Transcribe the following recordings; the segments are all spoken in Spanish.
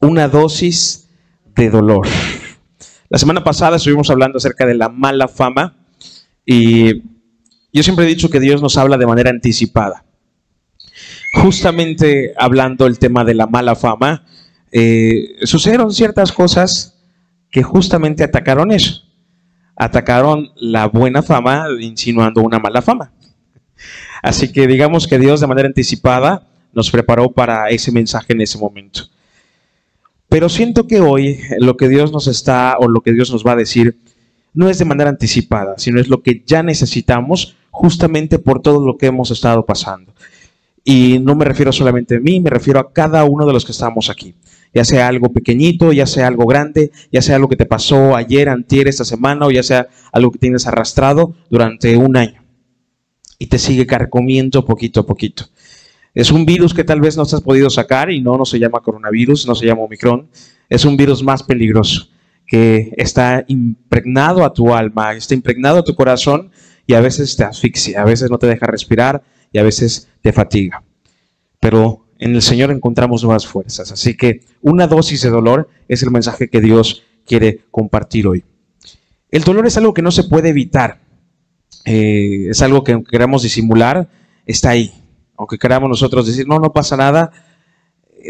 una dosis de dolor. La semana pasada estuvimos hablando acerca de la mala fama y yo siempre he dicho que Dios nos habla de manera anticipada. Justamente hablando el tema de la mala fama, eh, sucedieron ciertas cosas que justamente atacaron eso. Atacaron la buena fama insinuando una mala fama. Así que digamos que Dios de manera anticipada nos preparó para ese mensaje en ese momento. Pero siento que hoy lo que Dios nos está o lo que Dios nos va a decir no es de manera anticipada, sino es lo que ya necesitamos justamente por todo lo que hemos estado pasando. Y no me refiero solamente a mí, me refiero a cada uno de los que estamos aquí. Ya sea algo pequeñito, ya sea algo grande, ya sea algo que te pasó ayer, antier, esta semana, o ya sea algo que tienes arrastrado durante un año. Y te sigue carcomiendo poquito a poquito. Es un virus que tal vez no has podido sacar y no, no se llama coronavirus, no se llama Omicron. Es un virus más peligroso que está impregnado a tu alma, está impregnado a tu corazón y a veces te asfixia, a veces no te deja respirar y a veces te fatiga. Pero en el Señor encontramos nuevas fuerzas. Así que una dosis de dolor es el mensaje que Dios quiere compartir hoy. El dolor es algo que no se puede evitar. Eh, es algo que queramos disimular, está ahí. Aunque queramos nosotros decir, no, no pasa nada,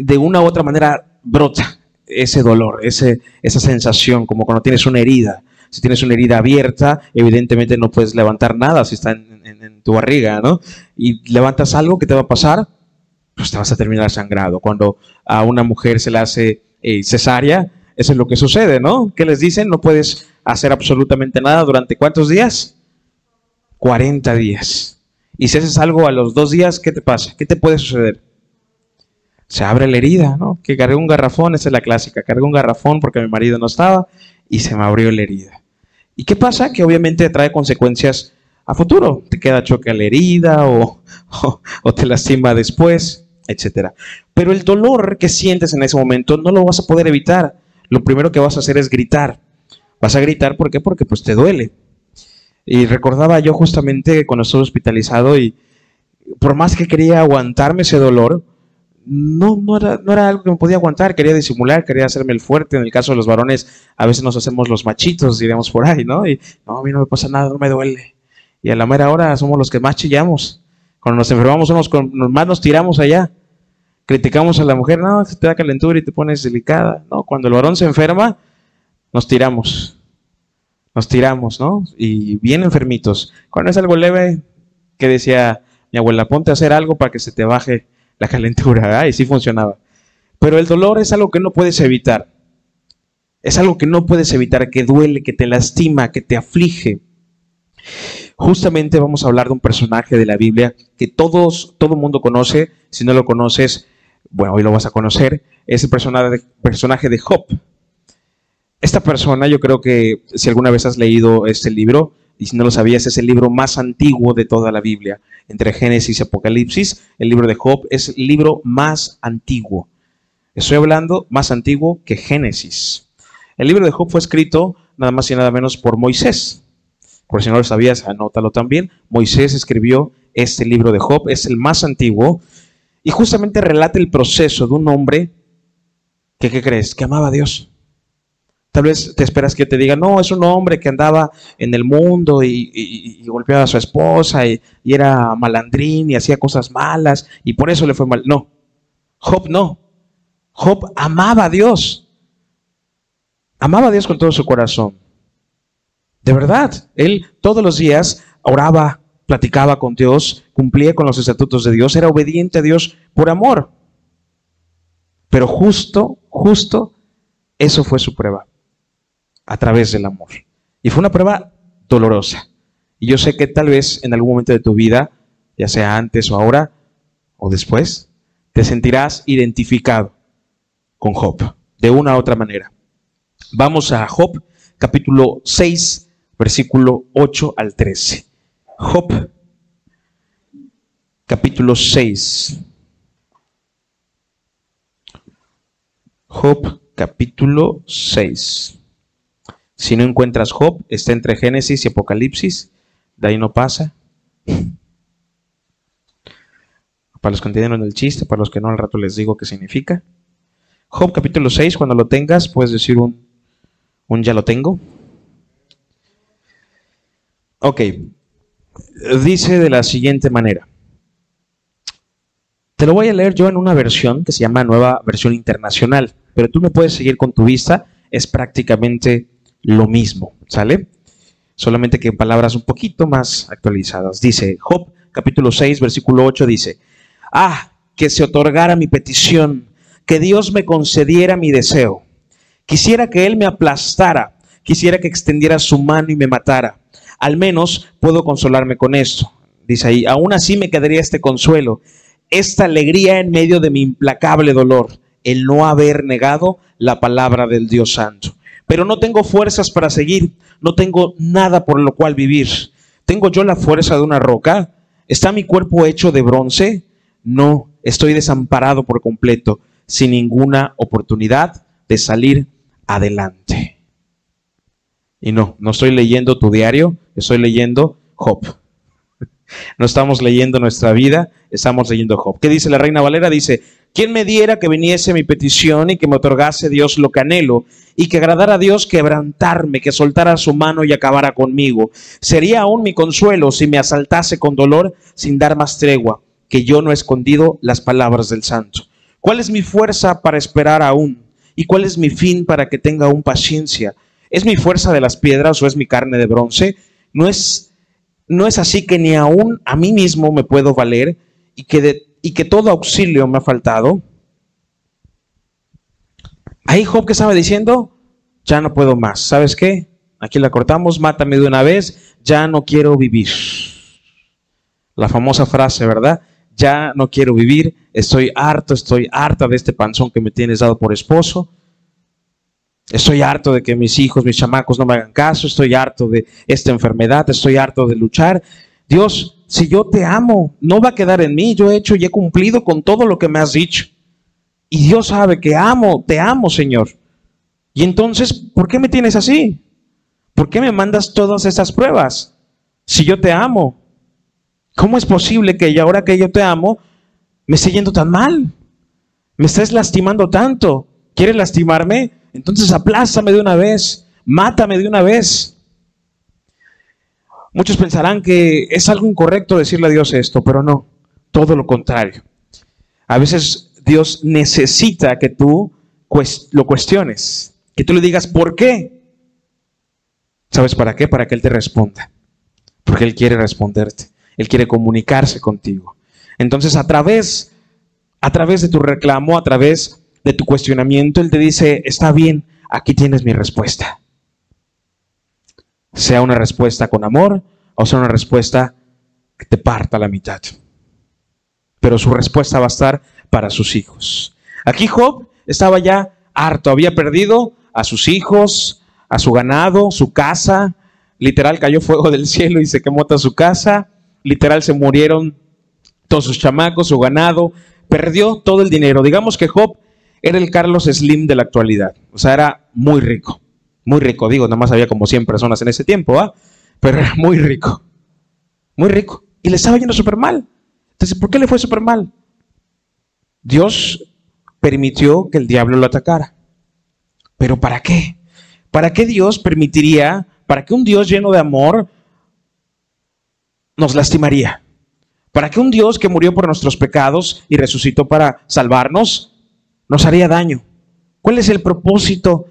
de una u otra manera brota ese dolor, ese, esa sensación, como cuando tienes una herida. Si tienes una herida abierta, evidentemente no puedes levantar nada si está en, tu barriga, ¿no? Y levantas algo, ¿qué te va a pasar? Pues te vas a terminar sangrado. Cuando a una mujer se le hace eh, cesárea, eso es lo que sucede, ¿no? ¿Qué les dicen? No puedes hacer absolutamente nada durante cuántos días? 40 días. Y si haces algo a los dos días, ¿qué te pasa? ¿Qué te puede suceder? se abre la herida, ¿no? Que cargué un garrafón, esa es la clásica, cargué un garrafón porque mi marido no estaba y se me abrió la herida. ¿Y qué pasa? Que obviamente trae consecuencias a futuro. Te queda choque a la herida o, o, te lastima después, etc. Pero el dolor que sientes en ese momento no lo vas a poder evitar. Lo primero que vas a hacer es gritar. Vas a gritar, ¿por qué? Porque pues te duele. Y recordaba yo justamente cuando estuve hospitalizado y por más que quería aguantarme ese dolor, no, no, era, no era algo que me podía aguantar, quería disimular, quería hacerme el fuerte. En el caso de los varones, a veces nos hacemos los machitos, diríamos por ahí, ¿no? Y no, a mí no me pasa nada, no me duele. Y a la mera hora somos los que más chillamos. Cuando nos enfermamos, somos con, más nos tiramos allá. Criticamos a la mujer, no, te da calentura y te pones delicada. No, cuando el varón se enferma, nos tiramos. Nos tiramos, ¿no? Y bien enfermitos. Cuando es algo leve, que decía mi abuela, ponte a hacer algo para que se te baje la calentura, y sí funcionaba. Pero el dolor es algo que no puedes evitar. Es algo que no puedes evitar, que duele, que te lastima, que te aflige. Justamente vamos a hablar de un personaje de la Biblia que todos, todo mundo conoce. Si no lo conoces, bueno, hoy lo vas a conocer. Es el personaje de Job. Esta persona, yo creo que si alguna vez has leído este libro, y si no lo sabías, es el libro más antiguo de toda la Biblia. Entre Génesis y Apocalipsis, el libro de Job es el libro más antiguo. Estoy hablando más antiguo que Génesis. El libro de Job fue escrito nada más y nada menos por Moisés. Por si no lo sabías, anótalo también. Moisés escribió este libro de Job, es el más antiguo, y justamente relata el proceso de un hombre que, ¿qué crees? Que amaba a Dios. Tal vez te esperas que te diga, no, es un hombre que andaba en el mundo y, golpeaba a su esposa y, era malandrín y hacía cosas malas y por eso le fue mal. No, Job no. Job amaba a Dios. Amaba a Dios con todo su corazón. De verdad, él todos los días oraba, platicaba con Dios, cumplía con los estatutos de Dios, era obediente a Dios por amor. Pero justo, justo, eso fue su prueba a través del amor. Y fue una prueba dolorosa. Y yo sé que tal vez en algún momento de tu vida, ya sea antes o ahora o después, te sentirás identificado con Job, de una u otra manera. Vamos a Job, capítulo 6, versículo 8 al 13. Job, capítulo 6. Job, capítulo 6. Si no encuentras Job, está entre Génesis y Apocalipsis, de ahí no pasa. Para los que entienden el chiste, para los que no, al rato les digo qué significa. Job capítulo 6, cuando lo tengas, puedes decir un, un ya lo tengo. Ok, dice de la siguiente manera. Te lo voy a leer yo en una versión que se llama Nueva Versión Internacional, pero tú me puedes seguir con tu vista, es prácticamente lo mismo, ¿sale? Solamente que en palabras un poquito más actualizadas. Dice Job capítulo 6, versículo 8, dice, ah, que se otorgara mi petición, que Dios me concediera mi deseo. Quisiera que Él me aplastara, quisiera que extendiera su mano y me matara. Al menos puedo consolarme con esto. Dice ahí, aún así me quedaría este consuelo, esta alegría en medio de mi implacable dolor, el no haber negado la palabra del Dios Santo. Pero no tengo fuerzas para seguir, no tengo nada por lo cual vivir. ¿Tengo yo la fuerza de una roca? ¿Está mi cuerpo hecho de bronce? No, estoy desamparado por completo, sin ninguna oportunidad de salir adelante. Y no, no estoy leyendo tu diario, estoy leyendo Job. No estamos leyendo nuestra vida, estamos leyendo Job. ¿Qué dice la reina Valera? Dice, ¿quién me diera que viniese mi petición y que me otorgase Dios lo que anhelo y que agradara a Dios quebrantarme, que soltara su mano y acabara conmigo? Sería aún mi consuelo si me asaltase con dolor sin dar más tregua, que yo no he escondido las palabras del santo. ¿Cuál es mi fuerza para esperar aún? ¿Y cuál es mi fin para que tenga aún paciencia? ¿Es mi fuerza de las piedras o es mi carne de bronce? No es, no es así que ni aún a mí mismo me puedo valer y que, y que todo auxilio me ha faltado. Ahí Job que estaba diciendo, ya no puedo más. ¿Sabes qué? Aquí la cortamos, mátame de una vez, ya no quiero vivir. La famosa frase, ¿verdad? Ya no quiero vivir, estoy harto, estoy harta de este panzón que me tienes dado por esposo. Estoy harto de que mis hijos, mis chamacos no me hagan caso, estoy harto de esta enfermedad, estoy harto de luchar. Dios, si yo te amo, no va a quedar en mí, yo he hecho y he cumplido con todo lo que me has dicho. Y Dios sabe que amo, te amo, Señor. Y entonces, ¿por qué me tienes así? ¿Por qué me mandas todas esas pruebas? Si yo te amo, ¿cómo es posible que ahora que yo te amo, me esté yendo tan mal? Me estés lastimando tanto. ¿Quieres lastimarme? Entonces aplástame de una vez, mátame de una vez. Muchos pensarán que es algo incorrecto decirle a Dios esto, pero no, todo lo contrario. A veces Dios necesita que tú lo cuestiones, que tú le digas, ¿por qué? ¿Sabes para qué? Para que Él te responda. Porque Él quiere responderte. Él quiere comunicarse contigo. Entonces, a través, a través de tu reclamo, a través de tu cuestionamiento, Él te dice, está bien, aquí tienes mi respuesta. Sea una respuesta con amor o sea una respuesta que te parta la mitad. Pero su respuesta va a estar para sus hijos. Aquí Job estaba ya harto, había perdido a sus hijos, a su ganado, su casa. Literal cayó fuego del cielo y se quemó toda su casa. Literal se murieron todos sus chamacos, su ganado. Perdió todo el dinero. Digamos que Job era el Carlos Slim de la actualidad. O sea, era muy rico. Muy rico, digo, nada más había como 100 personas en ese tiempo, ¿ah? Pero era muy rico. Muy rico. Y le estaba yendo súper mal. Entonces, ¿por qué le fue súper mal? Dios permitió que el diablo lo atacara. ¿Pero para qué? ¿Para qué Dios permitiría, para qué un Dios lleno de amor nos lastimaría? ¿Para qué un Dios que murió por nuestros pecados y resucitó para salvarnos nos haría daño? ¿Cuál es el propósito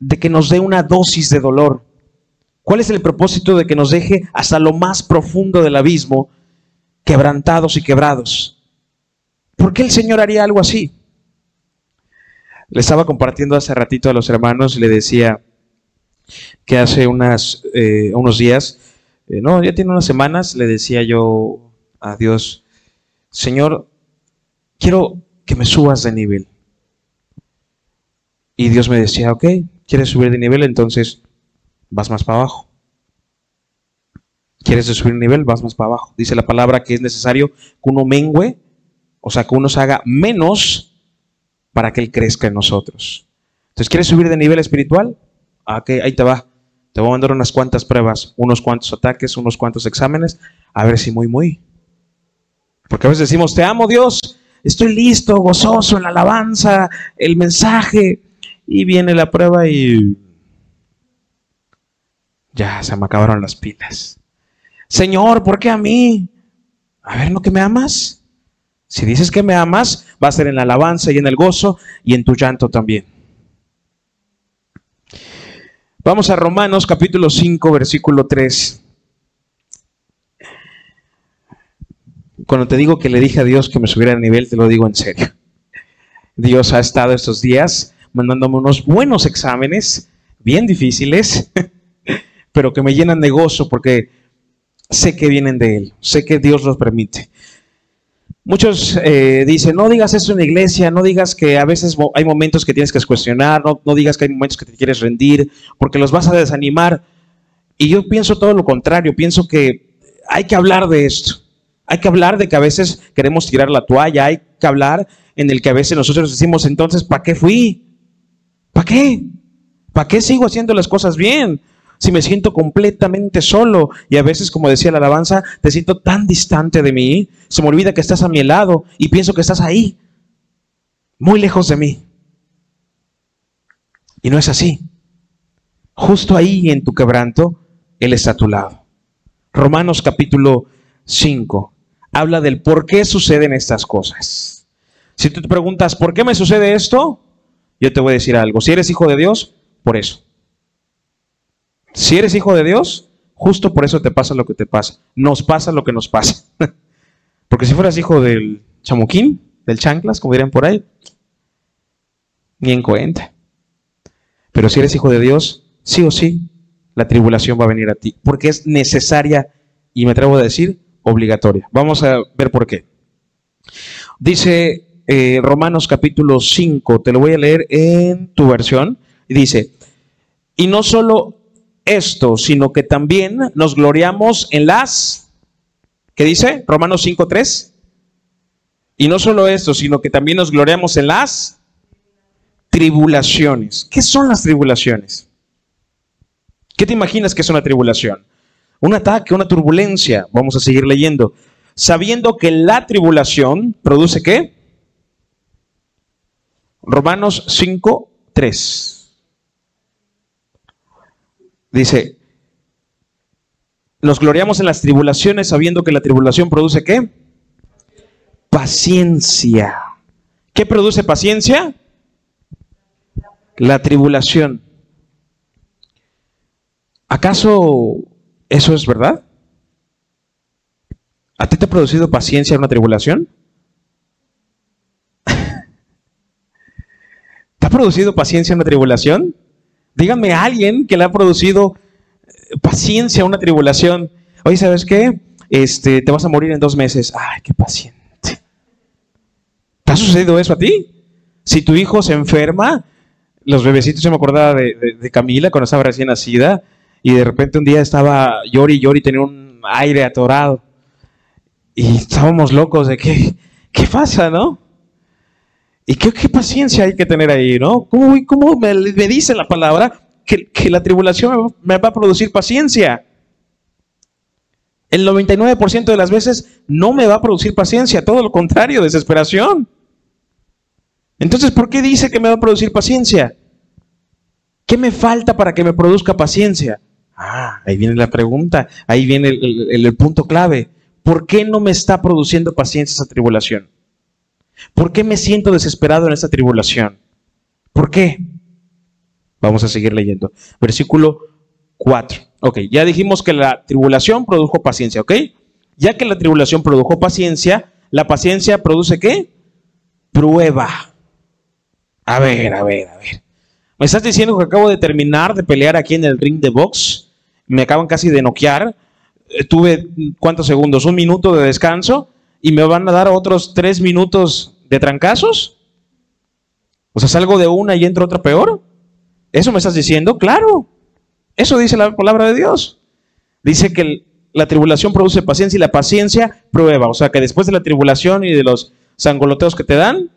de que nos dé una dosis de dolor? ¿Cuál es el propósito de que nos deje hasta lo más profundo del abismo, quebrantados y quebrados? ¿Por qué el Señor haría algo así? Le estaba compartiendo hace ratito a los hermanos y le decía que hace eh, unos días, eh, no, ya tiene unas semanas, le decía yo a Dios, Señor, quiero que me subas de nivel. Y Dios me decía, ok, ¿quieres subir de nivel? Entonces vas más para abajo. ¿Quieres subir de nivel? Vas más para abajo. Dice la palabra que es necesario que uno mengue, o sea, que uno se haga menos para que Él crezca en nosotros. Entonces, ¿quieres subir de nivel espiritual? Ah, ok, ahí te va. Te voy a mandar unas cuantas pruebas, unos cuantos ataques, unos cuantos exámenes, a ver si muy, muy. Porque a veces decimos, te amo Dios, estoy listo, gozoso en la alabanza, el mensaje, y viene la prueba y ya se me acabaron las pilas. Señor, ¿por qué a mí? A ver, ¿no que me amas? Si dices que me amas, va a ser en la alabanza y en el gozo y en tu llanto también. Vamos a Romanos capítulo 5, versículo 3. Cuando te digo que le dije a Dios que me subiera de nivel, te lo digo en serio. Dios ha estado estos días mandándome unos buenos exámenes, bien difíciles, pero que me llenan de gozo porque sé que vienen de Él, sé que Dios los permite. Muchos eh, dicen, no digas eso en la iglesia, no digas que a veces hay momentos que tienes que cuestionar, no, no digas que hay momentos que te quieres rendir, porque los vas a desanimar. Y yo pienso todo lo contrario, pienso que hay que hablar de esto. Hay que hablar de que a veces queremos tirar la toalla, hay que hablar en el que a veces nosotros decimos, entonces, ¿para qué fui? ¿Para qué? ¿Para qué sigo haciendo las cosas bien? si me siento completamente solo y a veces, como decía la alabanza, te siento tan distante de mí, se me olvida que estás a mi lado y pienso que estás ahí, muy lejos de mí. Y no es así. Justo ahí en tu quebranto, Él está a tu lado. Romanos capítulo 5 habla del por qué suceden estas cosas. Si tú te preguntas, ¿por qué me sucede esto? Yo te voy a decir algo. Si eres hijo de Dios, por eso. Si eres hijo de Dios, justo por eso te pasa lo que te pasa. Nos pasa lo que nos pasa. Porque si fueras hijo del chamuquín, del chanclas, como dirían por ahí, ni en cuenta. Pero si eres hijo de Dios, sí o sí, la tribulación va a venir a ti. Porque es necesaria y me atrevo a decir, obligatoria. Vamos a ver por qué. Dice eh, Romanos capítulo 5, te lo voy a leer en tu versión, dice, y no solo esto, sino que también nos gloriamos en las, ¿qué dice? Romanos 5.3. Y no solo esto, sino que también nos gloriamos en las tribulaciones. ¿Qué son las tribulaciones? ¿Qué te imaginas que es una tribulación? Un ataque, una turbulencia. Vamos a seguir leyendo. Sabiendo que la tribulación produce qué? Romanos 5.3 Dice, nos gloriamos en las tribulaciones sabiendo que la tribulación produce qué? Paciencia. ¿Qué produce paciencia? La tribulación. ¿Acaso eso es verdad? ¿A ti te ha producido paciencia una tribulación? ¿Te ha producido paciencia una tribulación? Díganme a alguien que le ha producido eh, paciencia una tribulación. Oye, ¿sabes qué? Este, te vas a morir en dos meses. Ay, qué paciente. ¿Te ha sucedido eso a ti? Si tu hijo se enferma, los bebecitos, yo me acordaba de, Camila cuando estaba recién nacida, y de repente un día estaba llori y llori, tenía un aire atorado. Y estábamos locos de qué, qué pasa, ¿no? Y qué, paciencia hay que tener ahí, ¿no? ¿Cómo, me, dice la palabra que, la tribulación me va a producir paciencia? El 99% de las veces no me va a producir paciencia, todo lo contrario, desesperación. Entonces, ¿por qué dice que me va a producir paciencia? ¿Qué me falta para que me produzca paciencia? Ah, ahí viene la pregunta, ahí viene el punto clave. ¿Por qué no me está produciendo paciencia esa tribulación? ¿Por qué me siento desesperado en esta tribulación? ¿Por qué? Vamos a seguir leyendo. Versículo 4. Ok, ya dijimos que la tribulación produjo paciencia, ¿ok? Ya que la tribulación produjo paciencia, la paciencia produce qué? Prueba. A ver, a ver, a ver. ¿Me estás diciendo que acabo de terminar de pelear aquí en el ring de box? Me acaban casi de noquear. Eh, tuve, ¿cuántos segundos? Un minuto de descanso y me van a dar otros tres minutos de trancazos? O sea, salgo de una y entro otra peor. ¿Eso me estás diciendo? Claro. Eso dice la palabra de Dios. Dice que la tribulación produce paciencia y la paciencia prueba. O sea, que después de la tribulación y de los sangoloteos que te dan,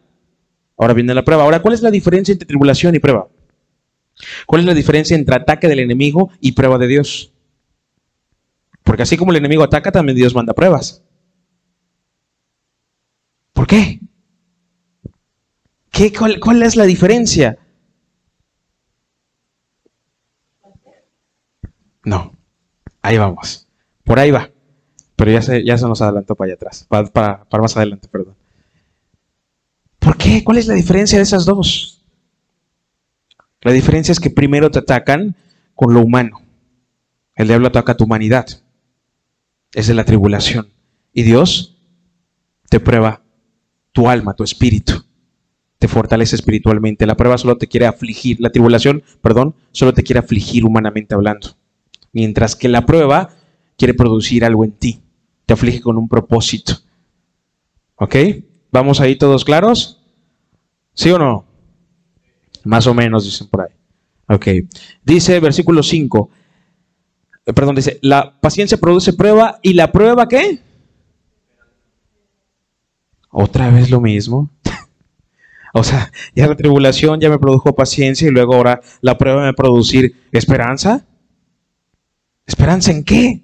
ahora viene la prueba. Ahora, ¿cuál es la diferencia entre tribulación y prueba? ¿Cuál es la diferencia entre ataque del enemigo y prueba de Dios? Porque así como el enemigo ataca, también Dios manda pruebas. ¿Por qué? ¿Qué, cuál, es la diferencia? No, ahí vamos. Por ahí va. Pero ya se, ya se nos adelantó para allá atrás, para, para más adelante, perdón. ¿Por qué? ¿Cuál es la diferencia de esas dos? La diferencia es que primero te atacan con lo humano. El diablo ataca tu humanidad. Es de la tribulación. Y Dios te prueba tu alma, tu espíritu. Te fortalece espiritualmente. La prueba solo te quiere afligir. La tribulación, perdón, solo te quiere afligir humanamente hablando. Mientras que la prueba quiere producir algo en ti. Te aflige con un propósito. ¿Ok? ¿Vamos ahí todos claros? ¿Sí o no? Más o menos, dicen por ahí. Ok. Dice versículo 5. Eh, perdón, dice, la paciencia produce prueba y la prueba qué? Otra vez lo mismo. o sea, ya la tribulación ya me produjo paciencia y luego ahora la prueba me producir esperanza. ¿Esperanza en qué?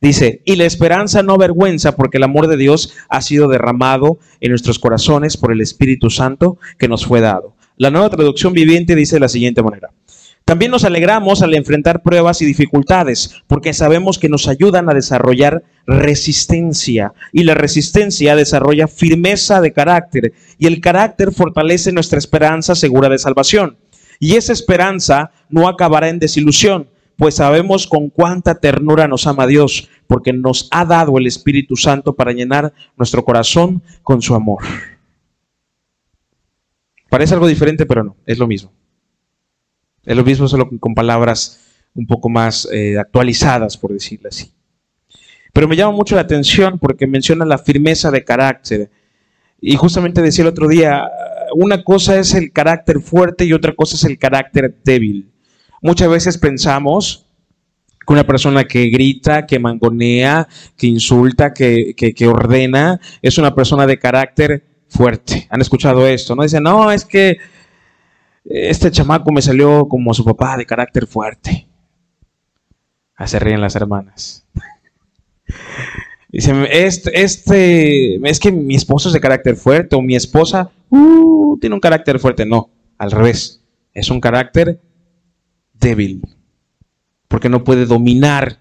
Dice, y la esperanza no avergüenza porque el amor de Dios ha sido derramado en nuestros corazones por el Espíritu Santo que nos fue dado. La nueva traducción viviente dice de la siguiente manera. También nos alegramos al enfrentar pruebas y dificultades, porque sabemos que nos ayudan a desarrollar resistencia, y la resistencia desarrolla firmeza de carácter, y el carácter fortalece nuestra esperanza segura de salvación. Y esa esperanza no acabará en desilusión, pues sabemos con cuánta ternura nos ama Dios, porque nos ha dado el Espíritu Santo para llenar nuestro corazón con su amor. Parece algo diferente, pero no, es lo mismo. Es lo mismo, solo con palabras un poco más eh, actualizadas, por decirlo así. Pero me llama mucho la atención porque menciona la firmeza de carácter. Y justamente decía el otro día, una cosa es el carácter fuerte y otra cosa es el carácter débil. Muchas veces pensamos que una persona que grita, que mangonea, que insulta, que, que ordena, es una persona de carácter fuerte. ¿Han escuchado esto? No dicen, no, es que este chamaco me salió como su papá de carácter fuerte. Hace ríen las hermanas. Dice, este, este, es que mi esposo es de carácter fuerte o mi esposa uh, tiene un carácter fuerte. No, al revés. Es un carácter débil. Porque no puede dominar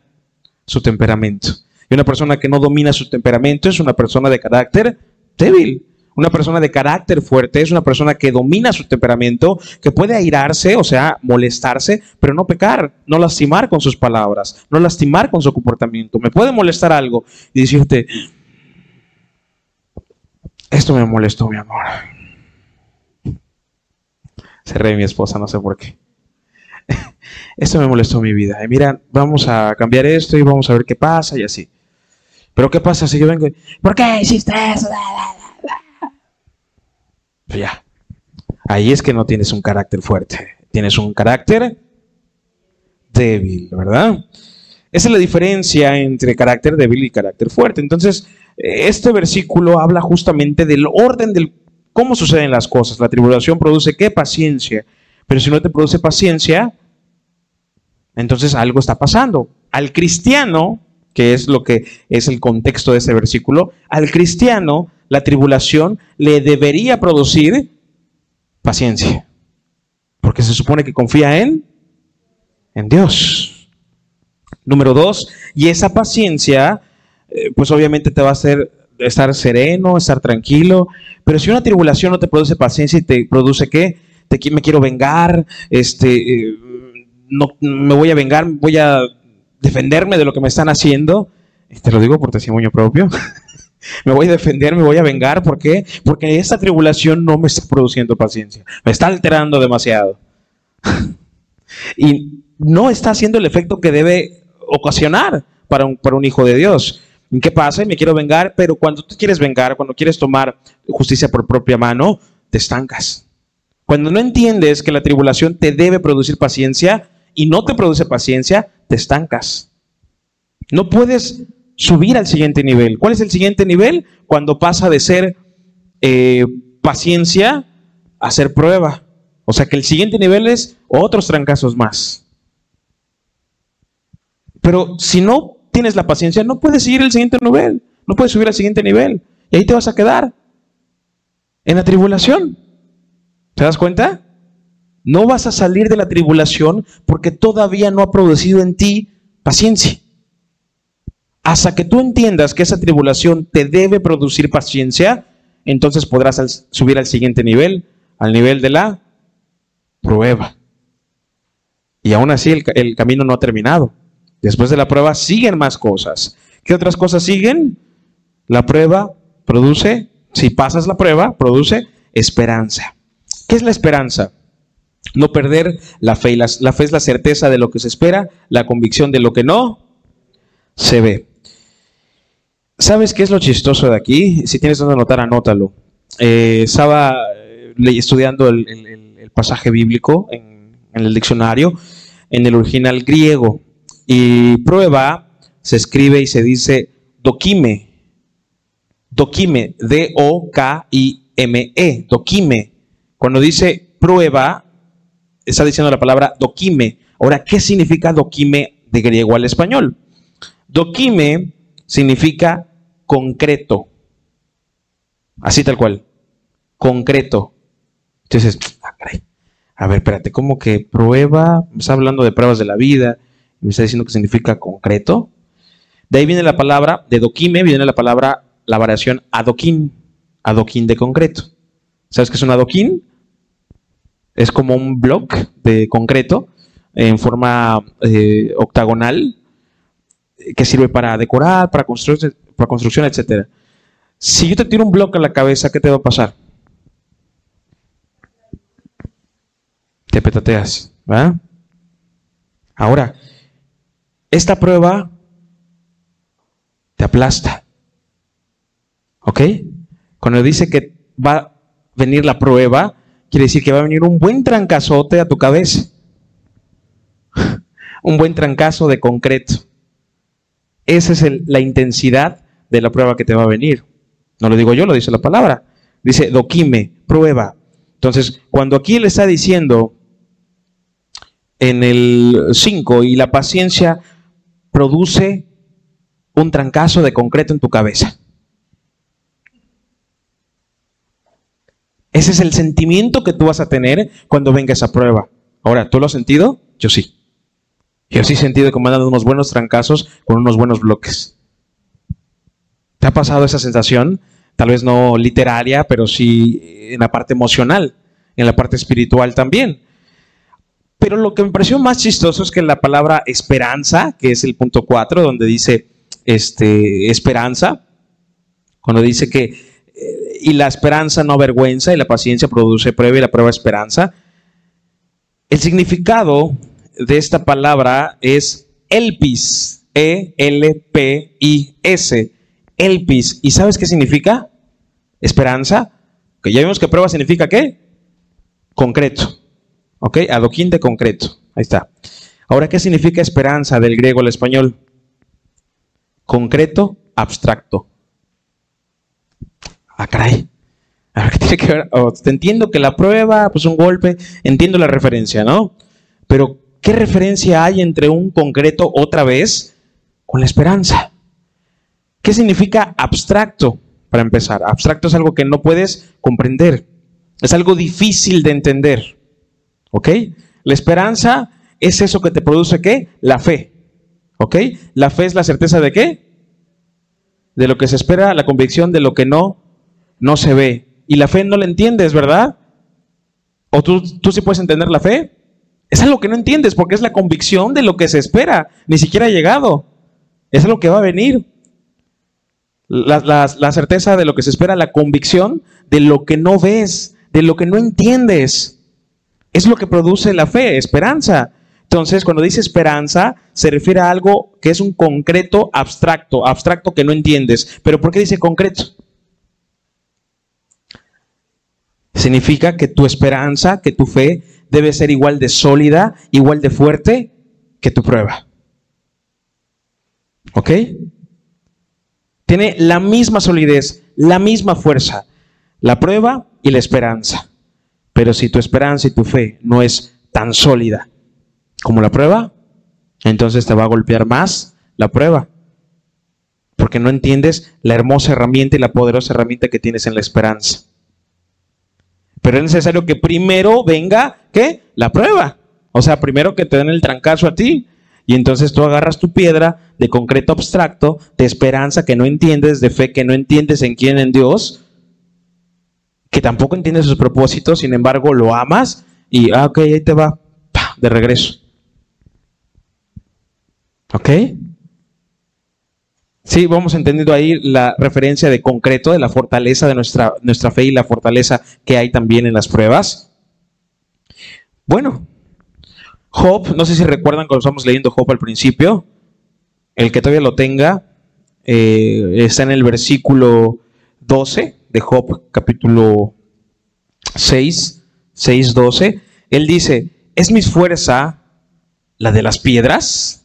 su temperamento. Y una persona que no domina su temperamento es una persona de carácter débil. Una persona de carácter fuerte es una persona que domina su temperamento, que puede airarse, o sea, molestarse, pero no pecar, no lastimar con sus palabras, no lastimar con su comportamiento. Me puede molestar algo y decirte, esto me molestó, mi amor. Se ríe mi esposa, no sé por qué. Esto me molestó mi vida. Y mira, vamos a cambiar esto y vamos a ver qué pasa y así. Pero ¿qué pasa si yo vengo y, ¿por qué hiciste eso? Pues ya. Ahí es que no tienes un carácter fuerte, tienes un carácter débil, ¿verdad? Esa es la diferencia entre carácter débil y carácter fuerte. Entonces, este versículo habla justamente del orden del cómo suceden las cosas. La tribulación produce qué? Paciencia. Pero si no te produce paciencia, entonces algo está pasando. Al cristiano, que es lo que es el contexto de ese versículo, al cristiano la tribulación le debería producir paciencia. Porque se supone que confía en, en Dios. Número dos, y esa paciencia, eh, pues obviamente te va a hacer estar sereno, estar tranquilo. Pero si una tribulación no te produce paciencia y te produce qué? Me quiero vengar, este, eh, no, me voy a vengar, voy a defenderme de lo que me están haciendo. Te lo digo por testimonio propio. Me voy a defender, me voy a vengar. ¿Por qué? Porque esta tribulación no me está produciendo paciencia. Me está alterando demasiado. y no está haciendo el efecto que debe ocasionar para un, hijo de Dios. ¿Qué pasa? Me quiero vengar, pero cuando tú quieres vengar, cuando quieres tomar justicia por propia mano, te estancas. Cuando no entiendes que la tribulación te debe producir paciencia y no te produce paciencia, te estancas. No puedes subir al siguiente nivel. ¿Cuál es el siguiente nivel? Cuando pasa de ser eh, paciencia a ser prueba. O sea que el siguiente nivel es otros trancazos más. Pero si no tienes la paciencia, no puedes seguir el siguiente nivel. No puedes subir al siguiente nivel. Y ahí te vas a quedar. En la tribulación. ¿Te das cuenta? No vas a salir de la tribulación porque todavía no ha producido en ti paciencia. Hasta que tú entiendas que esa tribulación te debe producir paciencia, entonces podrás subir al siguiente nivel, al nivel de la prueba. Y aún así el, camino no ha terminado. Después de la prueba siguen más cosas. ¿Qué otras cosas siguen? La prueba produce, si pasas la prueba, produce esperanza. ¿Qué es la esperanza? No perder la fe. la, la fe es la certeza de lo que se espera, la convicción de lo que no se ve. ¿Sabes qué es lo chistoso de aquí? Si tienes donde anotar, anótalo. Eh, estaba eh, estudiando el, pasaje bíblico en, el diccionario, en el original griego. Y prueba se escribe y se dice dokime. Dokime, D-O-K-I-M-E, dokime. Cuando dice prueba, está diciendo la palabra dokime. Ahora, ¿qué significa dokime de griego al español? Dokime significa concreto. Así tal cual. Concreto. Entonces, ah, a ver, espérate, ¿cómo que prueba? Me está hablando de pruebas de la vida. Me está diciendo que significa concreto. De ahí viene la palabra, de doquime, viene la palabra, la variación adoquín. Adoquín de concreto. ¿Sabes qué es un adoquín? Es como un bloque de concreto en forma eh, octagonal que sirve para decorar, para construir, para construcción, etc. Si yo te tiro un bloque a la cabeza, ¿qué te va a pasar? Te petateas, ¿verdad? Ahora, esta prueba te aplasta. ¿Ok? Cuando dice que va a venir la prueba, quiere decir que va a venir un buen trancazote a tu cabeza. un buen trancazo de concreto. Esa es la intensidad de la prueba que te va a venir. No lo digo yo, lo dice la palabra. Dice, doquime, prueba. Entonces, cuando aquí le está diciendo en el 5, y la paciencia produce un trancazo de concreto en tu cabeza. Ese es el sentimiento que tú vas a tener cuando venga esa prueba. Ahora, ¿tú lo has sentido? Yo sí. Yo sí he sentido que me dado unos buenos trancazos con unos buenos bloques. ¿Te ha pasado esa sensación? Tal vez no literaria, pero sí en la parte emocional, en la parte espiritual también. Pero lo que me pareció más chistoso es que la palabra esperanza, que es el punto 4, donde dice este, esperanza, cuando dice que y la esperanza no avergüenza y la paciencia produce prueba y la prueba esperanza, el significado de esta palabra es elpis, E-L-P-I-S, elpis. ¿Y sabes qué significa? Esperanza. Que ya vimos que prueba significa qué? Concreto. ¿Ok? Adoquín de concreto. Ahí está. Ahora, ¿qué significa esperanza del griego al español? Concreto, abstracto. Ah, caray. A ver, ¿qué tiene que ver? Te entiendo que la prueba, pues un golpe, entiendo la referencia, ¿no? Pero ¿Qué referencia hay entre un concreto otra vez con la esperanza? ¿Qué significa abstracto? Para empezar, abstracto es algo que no puedes comprender. Es algo difícil de entender. ¿Ok? La esperanza es eso que te produce qué? La fe. ¿Ok? La fe es la certeza de qué? De lo que se espera, la convicción de lo que no, no se ve. Y la fe no la entiendes, ¿verdad? ¿O tú, tú sí puedes entender la fe? Es algo que no entiendes porque es la convicción de lo que se espera. Ni siquiera ha llegado. Es lo que va a venir. La, certeza de lo que se espera, la convicción de lo que no ves, de lo que no entiendes. Es lo que produce la fe, esperanza. Entonces, cuando dice esperanza, se refiere a algo que es un concreto abstracto, abstracto que no entiendes. Pero ¿por qué dice concreto? Significa que tu esperanza, que tu fe debe ser igual de sólida, igual de fuerte que tu prueba. ¿Ok? Tiene la misma solidez, la misma fuerza, la prueba y la esperanza. Pero si tu esperanza y tu fe no es tan sólida como la prueba, entonces te va a golpear más la prueba. Porque no entiendes la hermosa herramienta y la poderosa herramienta que tienes en la esperanza. Pero es necesario que primero venga, ¿qué? La prueba. O sea, primero que te den el trancazo a ti. Y entonces tú agarras tu piedra de concreto abstracto, de esperanza que no entiendes, de fe que no entiendes en quién, en Dios, que tampoco entiendes sus propósitos, sin embargo lo amas y, ah, ok, ahí te va, de regreso. ¿Ok? Sí, vamos entendiendo ahí la referencia de concreto de la fortaleza de nuestra, nuestra fe y la fortaleza que hay también en las pruebas. Bueno, Job, no sé si recuerdan cuando estamos leyendo Job al principio, el que todavía lo tenga, eh, está en el versículo 12 de Job, capítulo 6, 6, 12. Él dice, ¿es mi fuerza la de las piedras?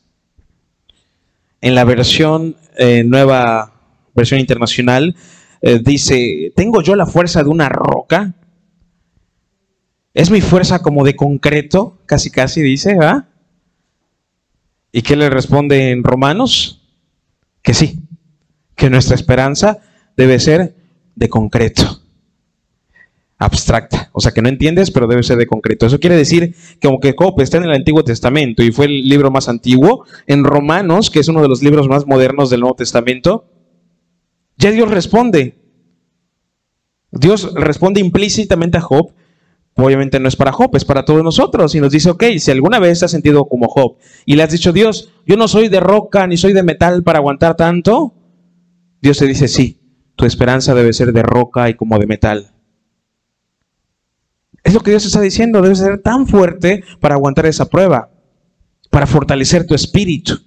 En la versión eh, nueva, versión internacional, eh, dice, ¿tengo yo la fuerza de una roca? ¿Es mi fuerza como de concreto? Casi, casi dice, ¿ah? ¿Y qué le responde en Romanos? Que sí, que nuestra esperanza debe ser de concreto, abstracta. O sea, que no entiendes, pero debe ser de concreto. Eso quiere decir que aunque Job está en el Antiguo Testamento y fue el libro más antiguo, en Romanos, que es uno de los libros más modernos del Nuevo Testamento, ya Dios responde. Dios responde implícitamente a Job. Obviamente no es para Job, es para todos nosotros. Y nos dice, ok, si alguna vez has sentido como Job y le has dicho, Dios, yo no soy de roca ni soy de metal para aguantar tanto, Dios te dice, sí, tu esperanza debe ser de roca y como de metal. Es lo que Dios está diciendo, debes ser tan fuerte para aguantar esa prueba, para fortalecer tu espíritu.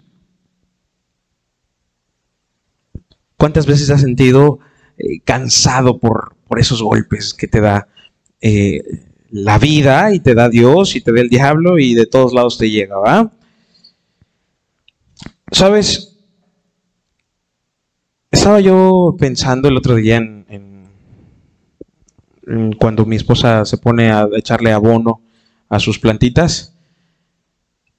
¿Cuántas veces has sentido eh, cansado por, por, esos golpes que te da eh, la vida y te da Dios y te da el diablo y de todos lados te llega, ¿va? Sabes, estaba yo pensando el otro día en cuando mi esposa se pone a echarle abono a sus plantitas.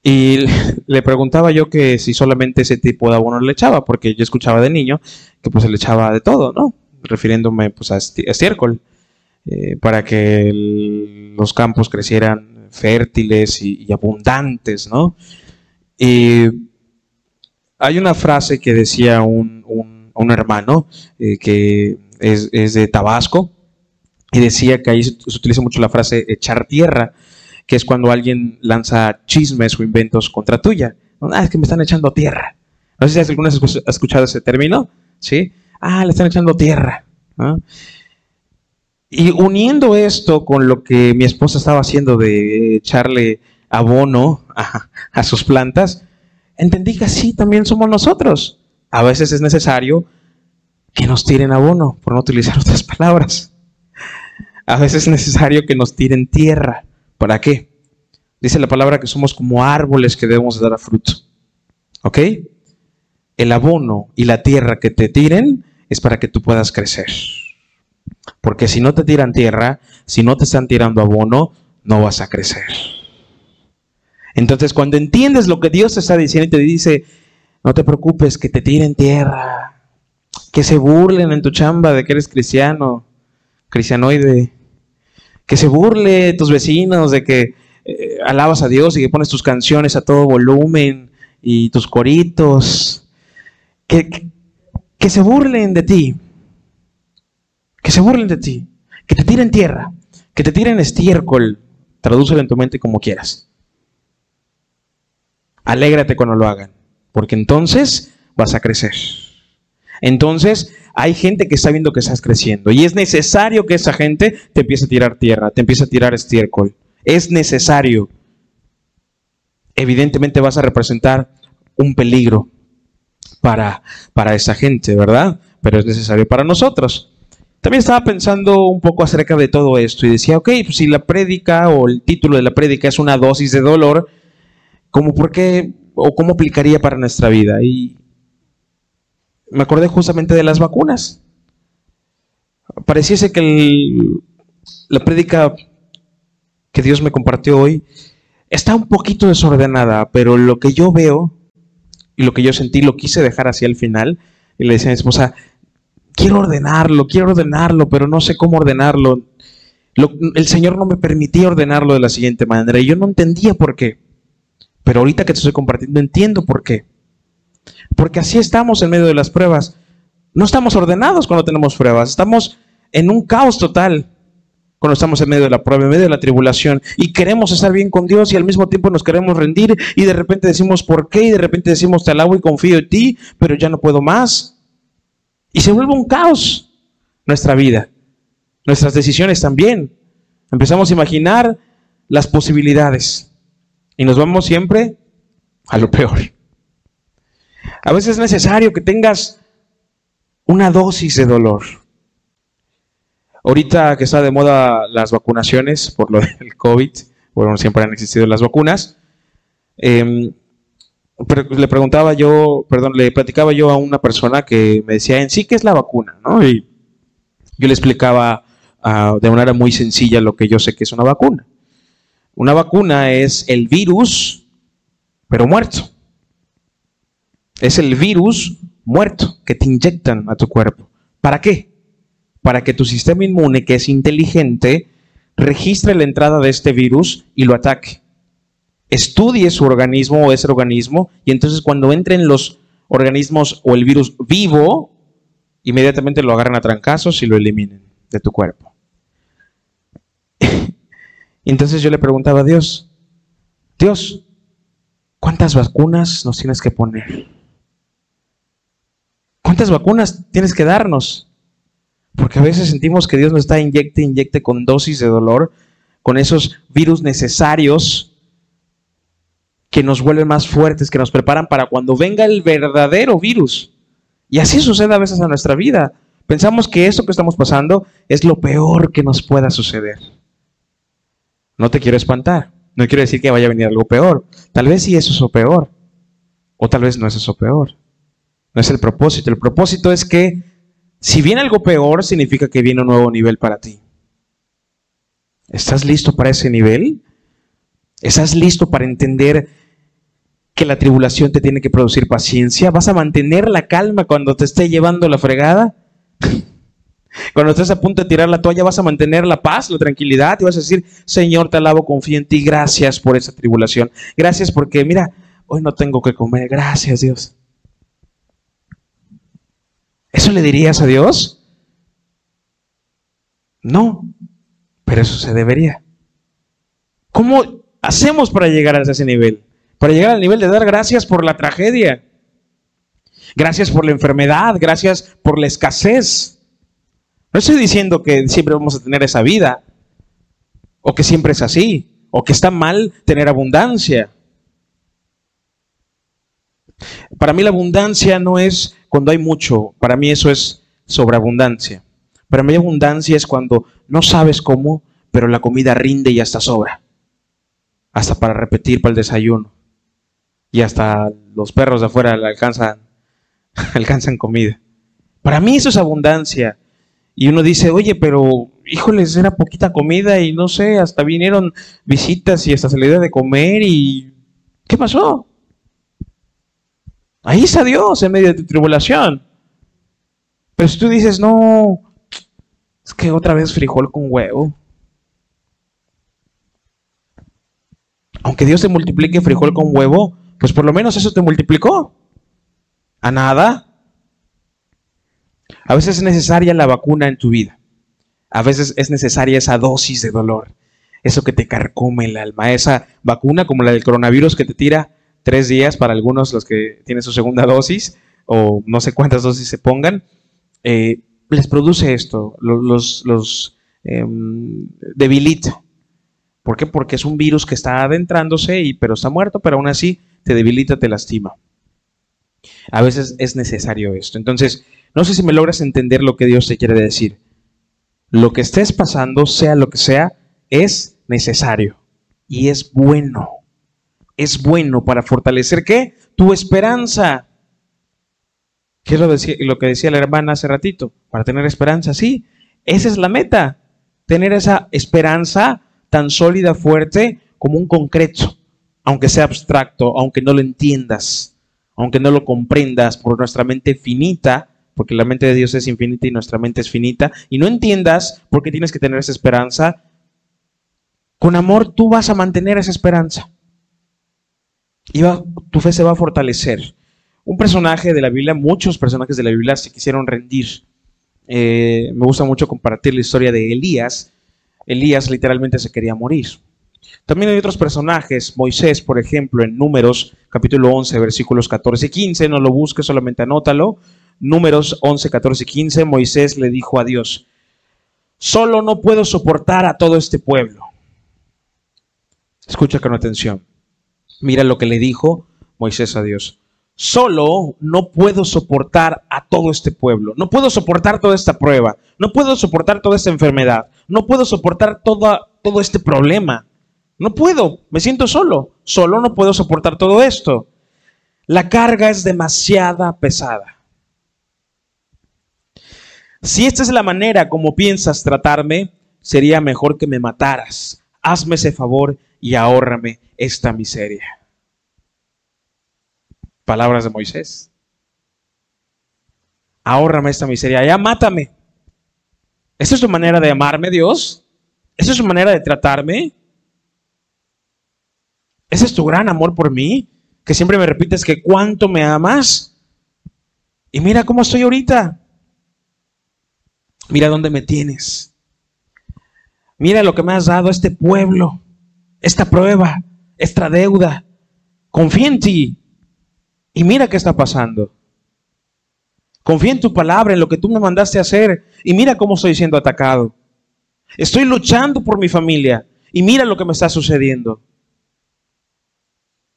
Y le preguntaba yo que si solamente ese tipo de abono le echaba, porque yo escuchaba de niño que pues le echaba de todo, ¿no? Refiriéndome pues a estiércol, eh, para que los campos crecieran fértiles y, abundantes, ¿no? Y hay una frase que decía un, hermano eh, que es de Tabasco, y decía que ahí se, utiliza mucho la frase echar tierra, que es cuando alguien lanza chismes o inventos contra tuya. Ah, es que me están echando tierra. No sé si alguna vez has escuchado ese término, ¿sí? Ah, le están echando tierra. Y uniendo esto con lo que mi esposa estaba haciendo de echarle abono a, sus plantas, entendí que así también somos nosotros. A veces es necesario que nos tiren abono, por no utilizar otras palabras. A veces es necesario que nos tiren tierra. ¿Para qué? Dice la palabra que somos como árboles que debemos dar a fruto. ¿Ok? El abono y la tierra que te tiren es para que tú puedas crecer. Porque si no te tiran tierra, si no te están tirando abono, no vas a crecer. Entonces, cuando entiendes lo que Dios te está diciendo y te dice, no te preocupes, que te tiren tierra, que se burlen en tu chamba de que eres cristiano, cristianoide, que se burle de tus vecinos, de que eh, alabas a Dios y que pones tus canciones a todo volumen y tus coritos, que, que, se burlen de ti, que se burlen de ti, que te tiren tierra, que te tiren estiércol, tradúcelo en tu mente como quieras. Alégrate cuando lo hagan, porque entonces vas a crecer. Entonces hay gente que está viendo que estás creciendo y es necesario que esa gente te empiece a tirar tierra, te empiece a tirar estiércol. Es necesario. Evidentemente vas a representar un peligro para, para esa gente, ¿verdad? Pero es necesario para nosotros. También estaba pensando un poco acerca de todo esto y decía, ok, pues si la prédica o el título de la prédica es una dosis de dolor, ¿cómo por qué o cómo aplicaría para nuestra vida? Y, me acordé justamente de las vacunas. Pareciese que la prédica que Dios me compartió hoy está un poquito desordenada, pero lo que yo veo y lo que yo sentí lo quise dejar hacia el final. Y le decía a mi esposa, quiero ordenarlo, quiero ordenarlo, pero no sé cómo ordenarlo. el Señor no me permitía ordenarlo de la siguiente manera y yo no entendía por qué. Pero ahorita que te estoy compartiendo entiendo por qué. Porque así estamos en medio de las pruebas. No estamos ordenados cuando tenemos pruebas. Estamos en un caos total cuando estamos en medio de la prueba, en medio de la tribulación. Y queremos estar bien con Dios y al mismo tiempo nos queremos rendir. Y de repente decimos por qué. Y de repente decimos te alabo y confío en ti, pero ya no puedo más. Y se vuelve un caos nuestra vida. Nuestras decisiones también. Empezamos a imaginar las posibilidades. Y nos vamos siempre a lo peor. A veces es necesario que tengas una dosis de dolor. Ahorita que está de moda las vacunaciones por lo del COVID, bueno, siempre han existido las vacunas, pero le preguntaba yo, perdón, le platicaba yo a una persona que me decía en sí que es la vacuna, ¿no? Y yo le explicaba ah, de manera muy sencilla lo que yo sé que es una vacuna. Una vacuna es el virus, pero muerto. Es el virus muerto que te inyectan a tu cuerpo. ¿Para qué? Para que tu sistema inmune, que es inteligente, registre la entrada de este virus y lo ataque. Estudie su organismo o ese organismo y entonces cuando entren los organismos o el virus vivo, inmediatamente lo agarran a trancazos y lo eliminen de tu cuerpo. entonces yo le preguntaba a Dios, Dios, ¿cuántas vacunas nos tienes que poner? ¿Cuántas vacunas tienes que darnos? Porque a veces sentimos que Dios nos está inyecte, inyecte con dosis de dolor, con esos virus necesarios que nos vuelven más fuertes, que nos preparan para cuando venga el verdadero virus. Y así sucede a veces en nuestra vida. Pensamos que eso que estamos pasando es lo peor que nos pueda suceder. No te quiero espantar. No quiero decir que vaya a venir algo peor. Tal vez sí eso es lo peor. O tal vez no es eso peor. No es el propósito. El propósito es que si viene algo peor, significa que viene un nuevo nivel para ti. ¿Estás listo para ese nivel? ¿Estás listo para entender que la tribulación te tiene que producir paciencia? ¿Vas a mantener la calma cuando te esté llevando la fregada? Cuando estés a punto de tirar la toalla, vas a mantener la paz, la tranquilidad y vas a decir, Señor, te alabo, confío en ti, gracias por esa tribulación. Gracias porque, mira, hoy no tengo que comer, gracias Dios. ¿Eso le dirías a Dios? No, pero eso se debería. ¿Cómo hacemos para llegar a ese nivel? Para llegar al nivel de dar gracias por la tragedia. Gracias por la enfermedad, gracias por la escasez. No estoy diciendo que siempre vamos a tener esa vida, o que siempre es así, o que está mal tener abundancia. Para mí la abundancia no es cuando hay mucho, para mí eso es sobreabundancia. Para mí abundancia es cuando no sabes cómo, pero la comida rinde y hasta sobra. Hasta para repetir para el desayuno. Y hasta los perros de afuera alcanzan, alcanzan comida. Para mí eso es abundancia. Y uno dice, oye, pero híjoles, era poquita comida y no sé, hasta vinieron visitas y hasta se le de comer y ¿qué pasó? Ahí está Dios en medio de tu tribulación. Pero si tú dices, no, es que otra vez frijol con huevo. Aunque Dios te multiplique frijol con huevo, pues por lo menos eso te multiplicó. A nada. A veces es necesaria la vacuna en tu vida. A veces es necesaria esa dosis de dolor. Eso que te carcome el alma. Esa vacuna como la del coronavirus que te tira tres días para algunos los que tienen su segunda dosis o no sé cuántas dosis se pongan, eh, les produce esto, los, em, debilita. ¿Por qué? Porque es un virus que está adentrándose, y, pero está muerto, pero aún así te debilita, te lastima. A veces es necesario esto. Entonces, no sé si me logras entender lo que Dios te quiere decir. Lo que estés pasando, sea lo que sea, es necesario y es bueno es bueno para fortalecer qué? Tu esperanza. ¿Qué es lo, que decía la hermana hace ratito? Para tener esperanza, sí. Esa es la meta. Tener esa esperanza tan sólida, fuerte, como un concreto. Aunque sea abstracto, aunque no lo entiendas, aunque no lo comprendas por nuestra mente finita, porque la mente de Dios es infinita y nuestra mente es finita, y no entiendas por qué tienes que tener esa esperanza, Con amor tú vas a mantener esa esperanza. Y tu fe se va a fortalecer. Un personaje de la Biblia, muchos personajes de la Biblia se quisieron rendir. Eh, me gusta mucho compartir la historia de Elías. Elías literalmente se quería morir. También hay otros personajes, Moisés, por ejemplo, en Números, capítulo 11, versículos 14 y 15, no lo busques, solamente anótalo. Números 11, 14 y 15, Moisés le dijo a Dios, solo no puedo soportar a todo este pueblo. Escucha con atención. Mira lo que le dijo Moisés a Dios. Solo no puedo soportar a todo este pueblo. No puedo soportar toda esta prueba. No puedo soportar toda esta enfermedad. No puedo soportar todo este problema. No puedo, me siento solo. Solo no puedo soportar todo esto. La carga es demasiada pesada. Si esta es la manera como piensas tratarme, sería mejor que me mataras. Hazme ese favor y ahórrame esta miseria. Palabras de Moisés. Ahórrame esta miseria, ya mátame. ¿Esa es tu manera de amarme, Dios? ¿Esa es su manera de tratarme? Ese es tu gran amor por mí, que siempre me repites que cuánto me amas. Y mira cómo estoy ahorita. Mira dónde me tienes. Mira lo que me has dado este pueblo, esta prueba, esta deuda. Confía en ti. Y mira qué está pasando. Confía en tu palabra, en lo que tú me mandaste a hacer. Y mira cómo estoy siendo atacado. Estoy luchando por mi familia. Y mira lo que me está sucediendo.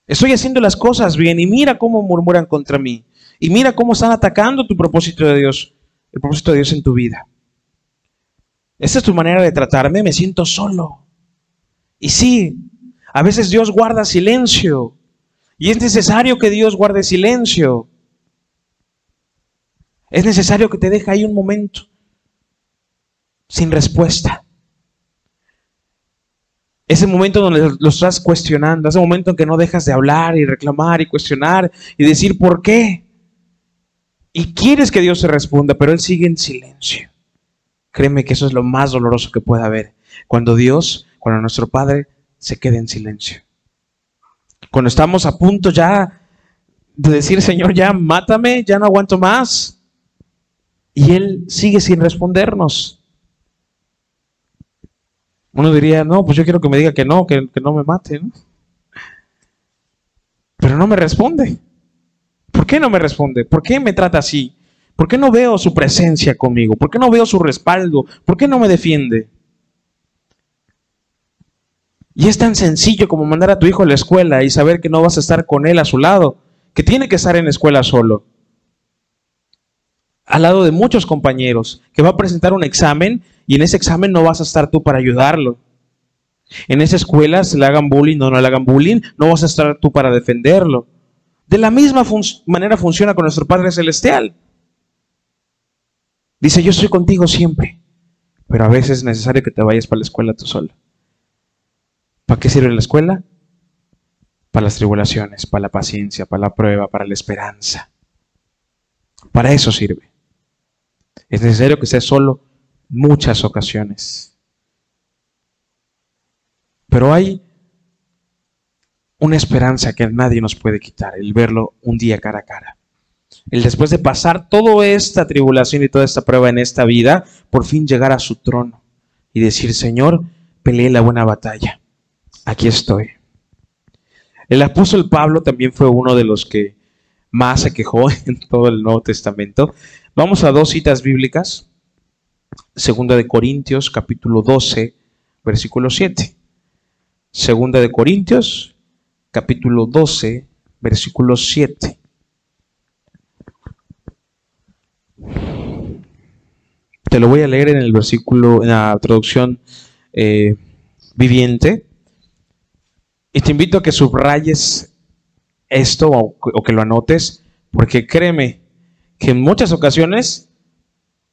Estoy haciendo las cosas bien y mira cómo murmuran contra mí. Y mira cómo están atacando tu propósito de Dios, el propósito de Dios en tu vida. Esta es tu manera de tratarme, me siento solo. Y sí, a veces Dios guarda silencio. Y es necesario que Dios guarde silencio. Es necesario que te deje ahí un momento sin respuesta. Ese momento donde lo estás cuestionando, ese momento en que no dejas de hablar y reclamar y cuestionar y decir por qué. Y quieres que Dios te responda, pero Él sigue en silencio. Créeme que eso es lo más doloroso que puede haber. Cuando Dios, cuando nuestro Padre se queda en silencio. Cuando estamos a punto ya de decir, Señor, ya mátame, ya no aguanto más. Y Él sigue sin respondernos. Uno diría, no, pues yo quiero que me diga que no, que, no me mate. Pero no me responde. ¿Por qué no me responde? ¿Por qué me trata así? ¿Por qué no veo su presencia conmigo? ¿Por qué no veo su respaldo? ¿Por qué no me defiende? Y es tan sencillo como mandar a tu hijo a la escuela y saber que no vas a estar con él a su lado, que tiene que estar en la escuela solo al lado de muchos compañeros, que va a presentar un examen y en ese examen no vas a estar tú para ayudarlo. En esa escuela, se le hagan bullying o no le hagan bullying, no vas a estar tú para defenderlo. De la misma manera funciona con nuestro Padre Celestial. Dice, yo estoy contigo siempre, pero a veces es necesario que te vayas para la escuela tú solo. ¿Para qué sirve la escuela? Para las tribulaciones, para la paciencia, para la prueba, para la esperanza. Para eso sirve. Es necesario que sea solo muchas ocasiones. Pero hay una esperanza que nadie nos puede quitar, el verlo un día cara a cara. El después de pasar toda esta tribulación y toda esta prueba en esta vida, por fin llegar a su trono y decir, Señor, peleé la buena batalla. Aquí estoy. El apóstol Pablo también fue uno de los que más se quejó en todo el Nuevo Testamento. Vamos a dos citas bíblicas. Segunda de Corintios, capítulo 12, versículo 7. Segunda de Corintios, capítulo 12, versículo 7. Te lo voy a leer en el versículo, en la traducción eh, viviente. Y te invito a que subrayes esto o, que lo anotes, porque créeme que en muchas ocasiones,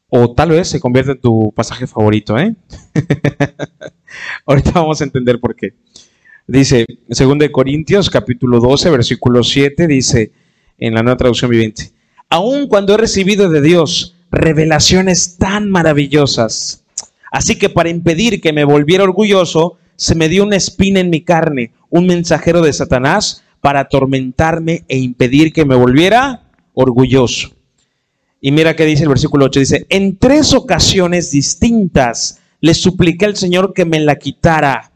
o tal vez se convierte en tu pasaje favorito, ¿eh? Ahorita vamos a entender por qué. Dice, 2 de Corintios, capítulo 12, versículo 7, dice en la nueva traducción viviente, aun cuando he recibido de Dios revelaciones tan maravillosas, así que para impedir que me volviera orgulloso, se me dio una espina en mi carne, un mensajero de Satanás para atormentarme e impedir que me volviera orgulloso. Y mira que dice el versículo 8, dice, en tres ocasiones distintas le supliqué al Señor que me la quitara.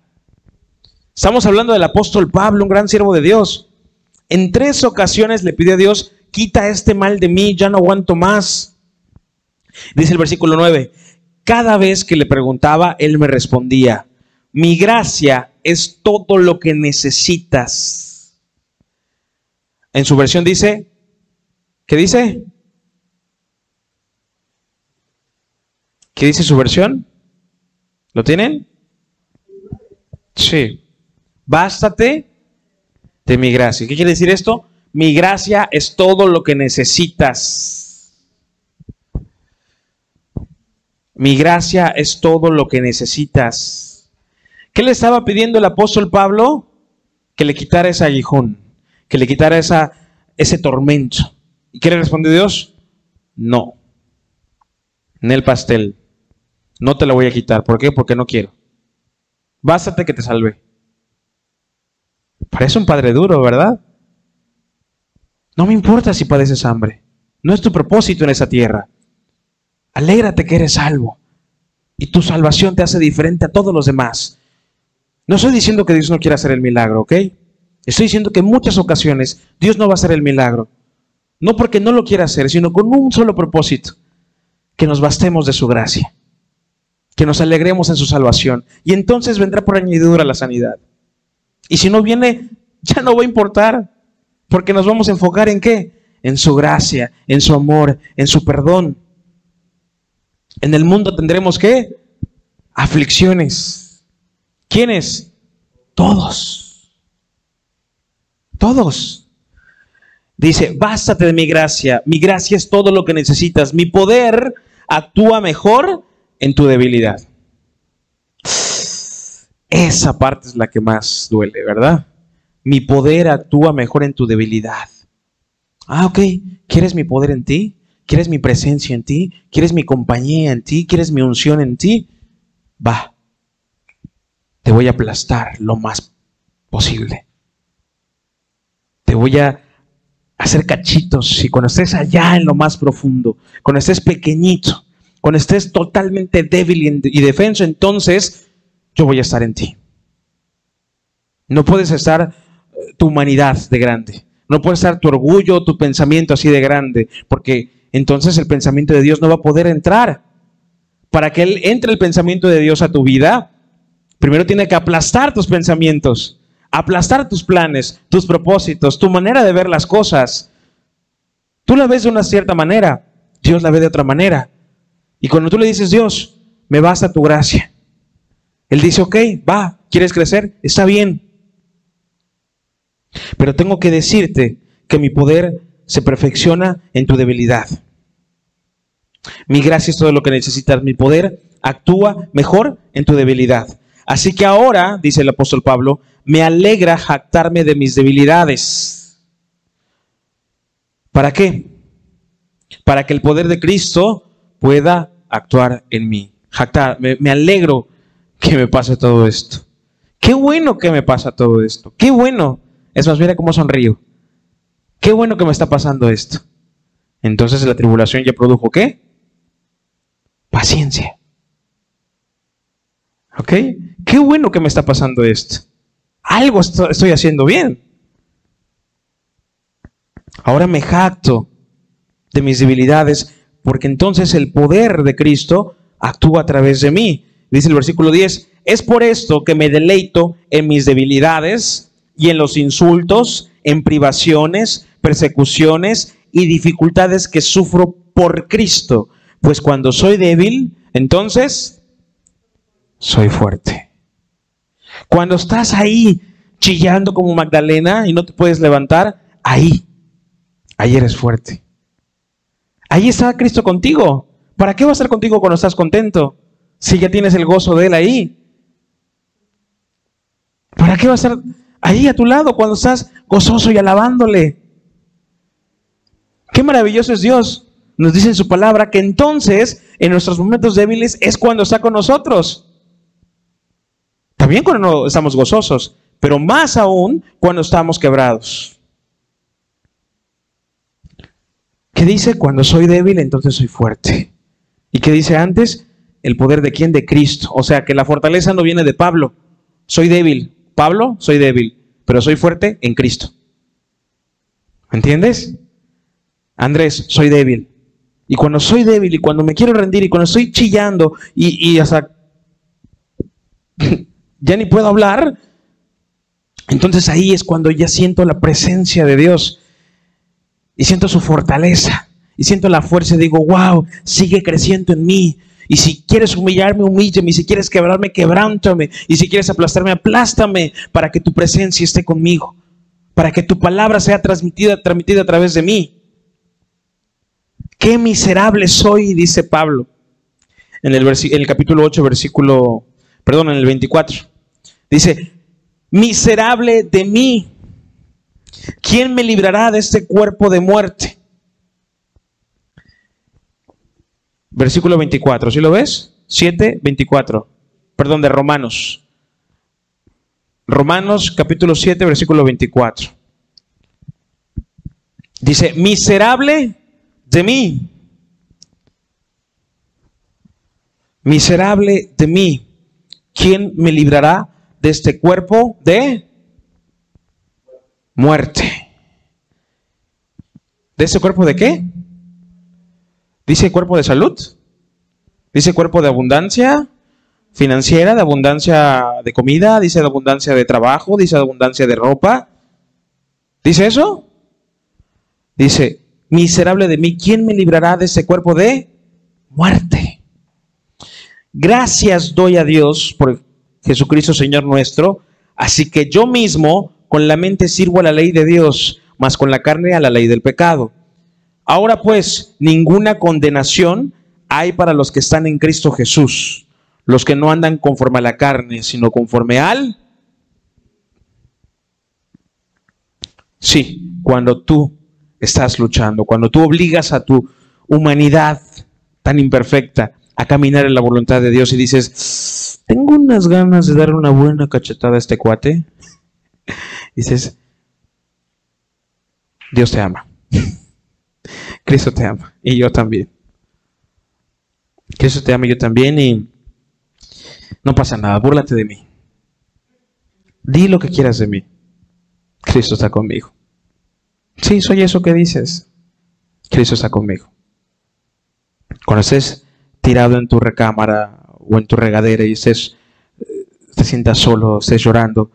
Estamos hablando del apóstol Pablo, un gran siervo de Dios. En tres ocasiones le pidió a Dios, quita este mal de mí, ya no aguanto más. Dice el versículo 9, cada vez que le preguntaba, él me respondía, mi gracia es todo lo que necesitas. En su versión dice, ¿qué dice? ¿Qué dice su versión? ¿Lo tienen? Sí. Bástate de mi gracia. ¿Qué quiere decir esto? Mi gracia es todo lo que necesitas. Mi gracia es todo lo que necesitas. ¿Qué le estaba pidiendo el apóstol Pablo? Que le quitara ese aguijón, que le quitara esa, ese tormento. ¿Y qué le respondió Dios? No. En el pastel. No te lo voy a quitar. ¿Por qué? Porque no quiero. Bástate que te salve. Parece un padre duro, ¿verdad? No me importa si padeces hambre. No es tu propósito en esa tierra. Alégrate que eres salvo. Y tu salvación te hace diferente a todos los demás. No estoy diciendo que Dios no quiera hacer el milagro, ¿ok? Estoy diciendo que en muchas ocasiones Dios no va a hacer el milagro. No porque no lo quiera hacer, sino con un solo propósito. Que nos bastemos de su gracia que nos alegremos en su salvación. Y entonces vendrá por añadidura la sanidad. Y si no viene, ya no va a importar, porque nos vamos a enfocar en qué? En su gracia, en su amor, en su perdón. En el mundo tendremos qué? Aflicciones. ¿Quiénes? Todos. Todos. Dice, bástate de mi gracia. Mi gracia es todo lo que necesitas. Mi poder actúa mejor en tu debilidad. Esa parte es la que más duele, ¿verdad? Mi poder actúa mejor en tu debilidad. Ah, ok. ¿Quieres mi poder en ti? ¿Quieres mi presencia en ti? ¿Quieres mi compañía en ti? ¿Quieres mi unción en ti? Va. Te voy a aplastar lo más posible. Te voy a hacer cachitos y cuando estés allá en lo más profundo, cuando estés pequeñito, cuando estés totalmente débil y defenso, entonces yo voy a estar en ti. No puedes estar eh, tu humanidad de grande. No puede estar tu orgullo, tu pensamiento así de grande, porque entonces el pensamiento de Dios no va a poder entrar. Para que Él entre el pensamiento de Dios a tu vida, primero tiene que aplastar tus pensamientos, aplastar tus planes, tus propósitos, tu manera de ver las cosas. Tú la ves de una cierta manera, Dios la ve de otra manera. Y cuando tú le dices, Dios, me basta tu gracia, Él dice, ok, va, ¿quieres crecer? Está bien. Pero tengo que decirte que mi poder se perfecciona en tu debilidad. Mi gracia es todo lo que necesitas. Mi poder actúa mejor en tu debilidad. Así que ahora, dice el apóstol Pablo, me alegra jactarme de mis debilidades. ¿Para qué? Para que el poder de Cristo pueda actuar en mí. Jactar, me, alegro que me pase todo esto. Qué bueno que me pasa todo esto. Qué bueno. Es más, mira cómo sonrío. Qué bueno que me está pasando esto. Entonces la tribulación ya produjo qué? Paciencia. ¿Ok? Qué bueno que me está pasando esto. Algo estoy haciendo bien. Ahora me jacto de mis debilidades porque entonces el poder de Cristo actúa a través de mí. Dice el versículo 10, es por esto que me deleito en mis debilidades y en los insultos, en privaciones, persecuciones y dificultades que sufro por Cristo. Pues cuando soy débil, entonces soy fuerte. Cuando estás ahí chillando como Magdalena y no te puedes levantar, ahí, ahí eres fuerte. Ahí está Cristo contigo. ¿Para qué va a estar contigo cuando estás contento? Si ya tienes el gozo de Él ahí. ¿Para qué va a estar ahí a tu lado cuando estás gozoso y alabándole? Qué maravilloso es Dios. Nos dice en su palabra que entonces, en nuestros momentos débiles, es cuando está con nosotros. Bien cuando no estamos gozosos, pero más aún cuando estamos quebrados. ¿Qué dice? Cuando soy débil, entonces soy fuerte. ¿Y qué dice antes? El poder de quién? De Cristo. O sea que la fortaleza no viene de Pablo. Soy débil. Pablo, soy débil, pero soy fuerte en Cristo. ¿Entiendes? Andrés, soy débil. Y cuando soy débil y cuando me quiero rendir y cuando estoy chillando y, y hasta ya ni puedo hablar, entonces ahí es cuando ya siento la presencia de Dios y siento su fortaleza y siento la fuerza y digo, wow, sigue creciendo en mí. Y si quieres humillarme, humíllame. Y si quieres quebrarme, quebrántame. Y si quieres aplastarme, aplástame para que tu presencia esté conmigo. Para que tu palabra sea transmitida, transmitida a través de mí. Qué miserable soy, dice Pablo. En el, en el capítulo 8, versículo, perdón, en el 24. Dice, miserable de mí. ¿Quién me librará de este cuerpo de muerte? Versículo 24, ¿sí lo ves? 7, 24. Perdón, de Romanos. Romanos capítulo 7, versículo 24. Dice, miserable de mí. Miserable de mí. ¿Quién me librará de este cuerpo de muerte? ¿De ese cuerpo de qué? Dice cuerpo de salud. Dice cuerpo de abundancia financiera, de abundancia de comida, dice de abundancia de trabajo, dice de abundancia de ropa. ¿Dice eso? Dice, miserable de mí, ¿quién me librará de ese cuerpo de muerte? Gracias doy a Dios por Jesucristo Señor nuestro, así que yo mismo con la mente sirvo a la ley de Dios, mas con la carne a la ley del pecado. Ahora pues, ninguna condenación hay para los que están en Cristo Jesús, los que no andan conforme a la carne, sino conforme al... Sí, cuando tú estás luchando, cuando tú obligas a tu humanidad tan imperfecta a caminar en la voluntad de Dios y dices, tengo unas ganas de darle una buena cachetada a este cuate, dices, Dios te ama. Cristo te ama y yo también. Cristo te ama y yo también y no pasa nada, búrlate de mí. Di lo que quieras de mí. Cristo está conmigo. Sí, soy eso que dices. Cristo está conmigo. Cuando estés tirado en tu recámara o en tu regadera y estés, te sientas solo, estés llorando,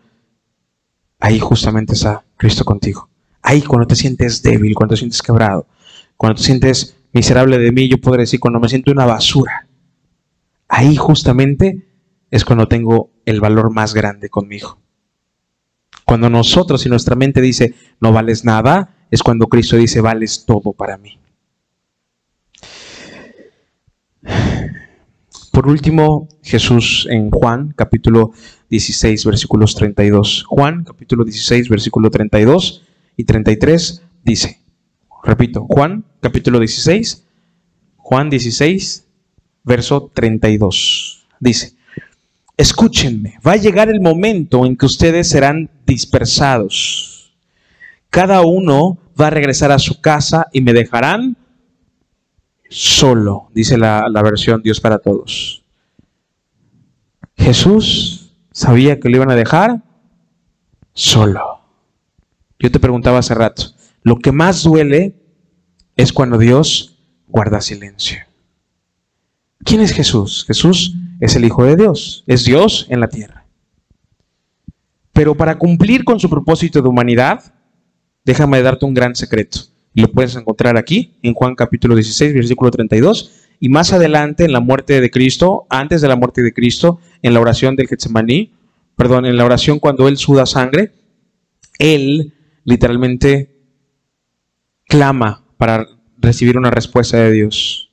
ahí justamente está Cristo contigo. Ahí cuando te sientes débil, cuando te sientes quebrado, cuando te sientes miserable de mí, yo podré decir, cuando me siento una basura, ahí justamente es cuando tengo el valor más grande conmigo. Cuando nosotros y nuestra mente dice, no vales nada, es cuando Cristo dice, vales todo para mí. Por último, Jesús en Juan capítulo 16 versículos 32. Juan capítulo 16 versículo 32 y 33 dice, repito, Juan capítulo 16, Juan 16, verso 32. Dice, escúchenme, va a llegar el momento en que ustedes serán dispersados. Cada uno va a regresar a su casa y me dejarán solo, dice la, la versión Dios para todos. Jesús sabía que lo iban a dejar solo. Yo te preguntaba hace rato, lo que más duele es cuando Dios guarda silencio. ¿Quién es Jesús? Jesús es el Hijo de Dios, es Dios en la tierra. Pero para cumplir con su propósito de humanidad, déjame darte un gran secreto. Lo puedes encontrar aquí, en Juan capítulo 16, versículo 32, y más adelante en la muerte de Cristo, antes de la muerte de Cristo, en la oración del Getsemaní, perdón, en la oración cuando Él suda sangre, Él literalmente clama para recibir una respuesta de Dios.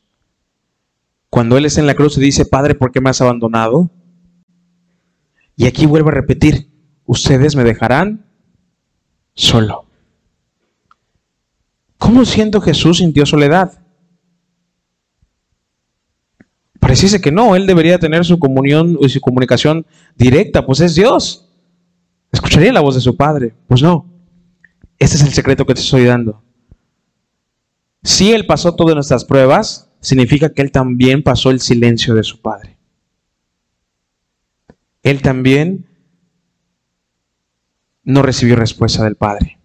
Cuando Él está en la cruz y dice, Padre, ¿por qué me has abandonado? Y aquí vuelvo a repetir, ustedes me dejarán solo. ¿Cómo siento Jesús sintió soledad? Pareciese que no, él debería tener su comunión y su comunicación directa, pues es Dios. ¿Escucharía la voz de su padre? Pues no. Este es el secreto que te estoy dando. Si él pasó todas nuestras pruebas, significa que él también pasó el silencio de su padre. Él también no recibió respuesta del padre.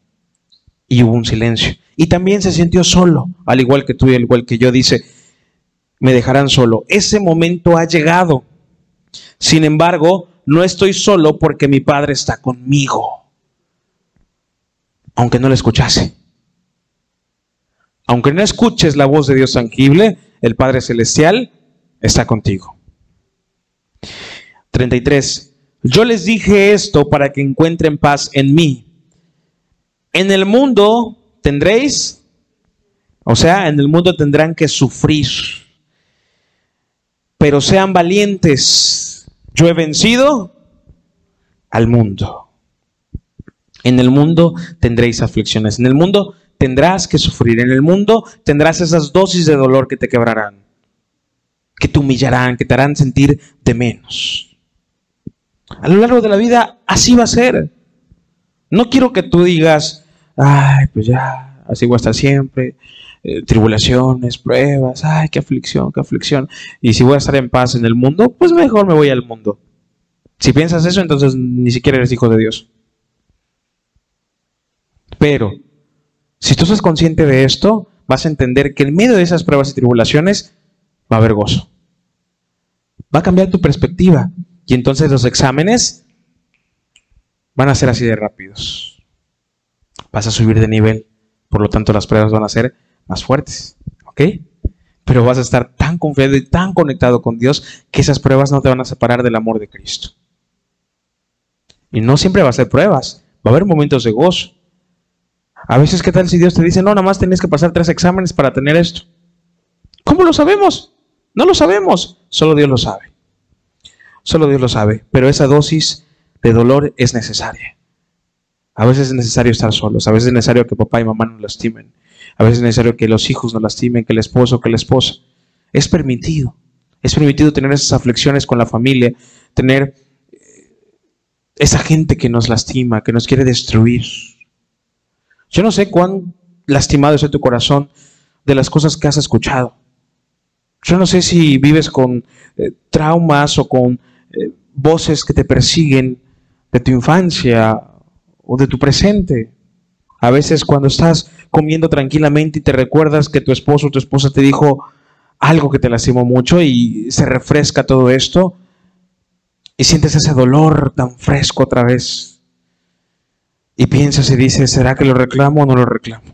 Y hubo un silencio. Y también se sintió solo, al igual que tú y al igual que yo. Dice, me dejarán solo. Ese momento ha llegado. Sin embargo, no estoy solo porque mi Padre está conmigo. Aunque no le escuchase. Aunque no escuches la voz de Dios tangible, el Padre Celestial está contigo. 33. Yo les dije esto para que encuentren paz en mí. En el mundo tendréis, o sea, en el mundo tendrán que sufrir pero sean valientes. Yo he vencido al mundo. En el mundo tendréis aflicciones. En el mundo tendrás que sufrir. En el mundo tendrás esas dosis de dolor que te quebrarán, que te humillarán, que te harán sentir de menos. A lo largo de la vida así va a ser. No quiero que tú digas, ay, pues ya, así voy a estar siempre. Eh, tribulaciones, pruebas, ay, qué aflicción, qué aflicción. Y si voy a estar en paz en el mundo, pues mejor me voy al mundo. Si piensas eso, entonces ni siquiera eres hijo de Dios. Pero, si tú estás consciente de esto, vas a entender que en medio de esas pruebas y tribulaciones va a haber gozo. Va a cambiar tu perspectiva. Y entonces los exámenes van a ser así de rápidos. Vas a subir de nivel. Por lo tanto, las pruebas van a ser más fuertes, ¿ok? Pero vas a estar tan confiado y tan conectado con Dios que esas pruebas no te van a separar del amor de Cristo. Y no siempre va a ser pruebas, va a haber momentos de gozo. A veces, ¿qué tal si Dios te dice, no, nada más tenés que pasar tres exámenes para tener esto? ¿Cómo lo sabemos? No lo sabemos, solo Dios lo sabe. Solo Dios lo sabe, pero esa dosis de dolor es necesaria. A veces es necesario estar solos, a veces es necesario que papá y mamá nos lastimen, a veces es necesario que los hijos nos lastimen, que el esposo, que la esposa. Es permitido. Es permitido tener esas aflicciones con la familia, tener eh, esa gente que nos lastima, que nos quiere destruir. Yo no sé cuán lastimado es tu corazón de las cosas que has escuchado. Yo no sé si vives con eh, traumas o con eh, voces que te persiguen de tu infancia o de tu presente. A veces cuando estás comiendo tranquilamente y te recuerdas que tu esposo o tu esposa te dijo algo que te lastimó mucho y se refresca todo esto y sientes ese dolor tan fresco otra vez. Y piensas y dices, ¿será que lo reclamo o no lo reclamo?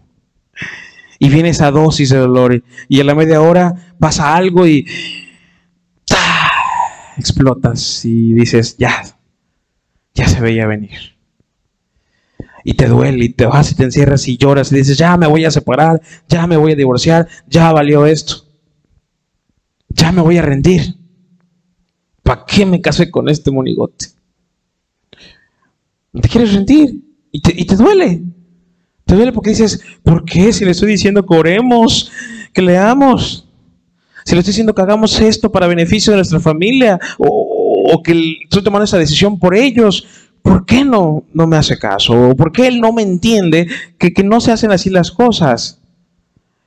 Y viene esa dosis de dolor y, a la media hora pasa algo y explotas y dices, ya, ya se veía venir y te duele y te vas y te encierras y lloras y dices, ya me voy a separar, ya me voy a divorciar, ya valió esto, ya me voy a rendir. ¿Para qué me casé con este monigote? Te quieres rendir y te, duele. Te duele porque dices, ¿por qué? Si le estoy diciendo que oremos, que leamos, si le estoy diciendo que hagamos esto para beneficio de nuestra familia, o, o que estoy tomando esa decisión por ellos, ¿por qué no, no me hace caso? ¿Por qué él no me entiende que, que no se hacen así las cosas?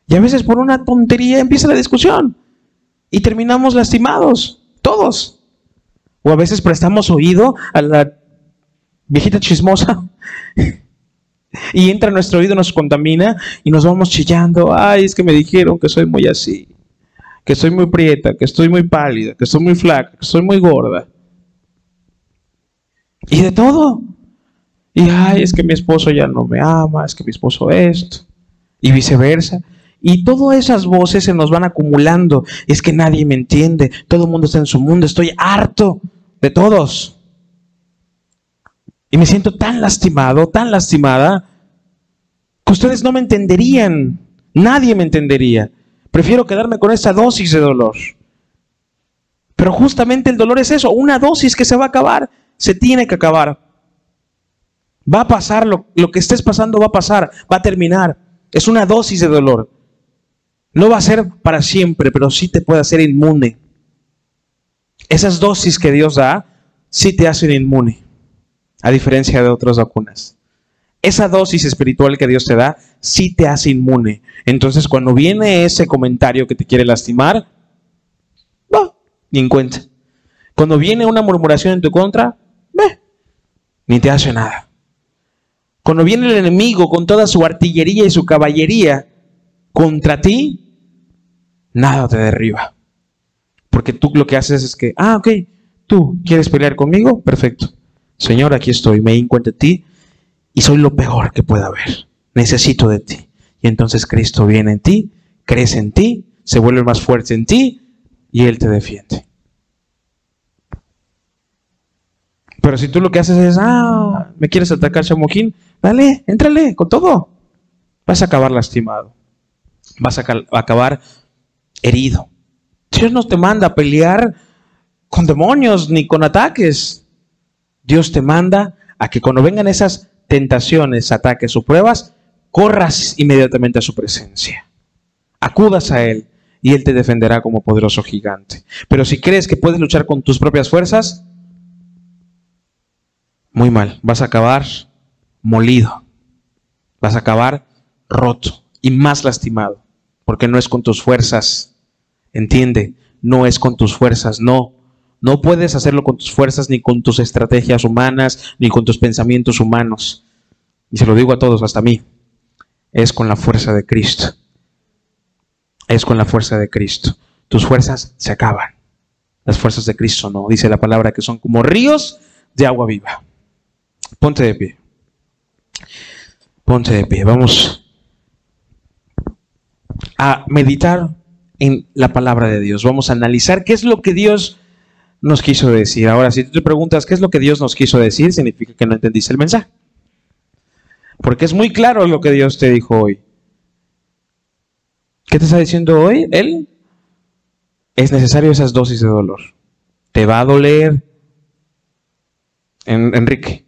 Y a veces por una tontería empieza la discusión y terminamos lastimados, todos. O a veces prestamos oído a la viejita chismosa y entra en nuestro oído, nos contamina y nos vamos chillando. Ay, es que me dijeron que soy muy así, que soy muy prieta, que estoy muy pálida, que estoy muy flaca, que soy muy gorda. Y de todo. Y ay, es que mi esposo ya no me ama, es que mi esposo esto. Y viceversa. Y todas esas voces se nos van acumulando. Es que nadie me entiende. Todo el mundo está en su mundo. Estoy harto de todos. Y me siento tan lastimado, tan lastimada, que ustedes no me entenderían. Nadie me entendería. Prefiero quedarme con esa dosis de dolor. Pero justamente el dolor es eso, una dosis que se va a acabar se tiene que acabar. Va a pasar, lo, que estés pasando va a pasar, va a terminar. Es una dosis de dolor. No va a ser para siempre, pero sí te puede hacer inmune. Esas dosis que Dios da sí te hacen inmune, a diferencia de otras vacunas. Esa dosis espiritual que Dios te da sí te hace inmune. Entonces, cuando viene ese comentario que te quiere lastimar, va, ni en cuenta. Cuando viene una murmuración en tu contra, ni te hace nada. Cuando viene el enemigo con toda su artillería y su caballería contra ti, nada te derriba. Porque tú lo que haces es que, ah, ok, tú quieres pelear conmigo, perfecto. Señor, aquí estoy, me encuentro en ti y soy lo peor que pueda haber. Necesito de ti. Y entonces Cristo viene en ti, crece en ti, se vuelve más fuerte en ti y Él te defiende. Pero si tú lo que haces es, ah, me quieres atacar, Chamojín, dale, éntrale con todo. Vas a acabar lastimado. Vas a acabar herido. Dios no te manda a pelear con demonios ni con ataques. Dios te manda a que cuando vengan esas tentaciones, ataques o pruebas, corras inmediatamente a su presencia. Acudas a Él y Él te defenderá como poderoso gigante. Pero si crees que puedes luchar con tus propias fuerzas, muy mal. Vas a acabar molido. Vas a acabar roto y más lastimado. Porque no es con tus fuerzas. Entiende, no es con tus fuerzas, no. No puedes hacerlo con tus fuerzas, ni con tus estrategias humanas, ni con tus pensamientos humanos. Y se lo digo a todos, hasta a mí. Es con la fuerza de Cristo. Es con la fuerza de Cristo. Tus fuerzas se acaban. Las fuerzas de Cristo no. Dice la palabra que son como ríos de agua viva. Ponte de pie. Ponte de pie. Vamos a meditar en la palabra de Dios. Vamos a analizar qué es lo que Dios nos quiso decir. Ahora, si tú te preguntas qué es lo que Dios nos quiso decir, significa que no entendiste el mensaje. Porque es muy claro lo que Dios te dijo hoy. ¿Qué te está diciendo hoy? Él es necesario esas dosis de dolor. Te va a doler, Enrique.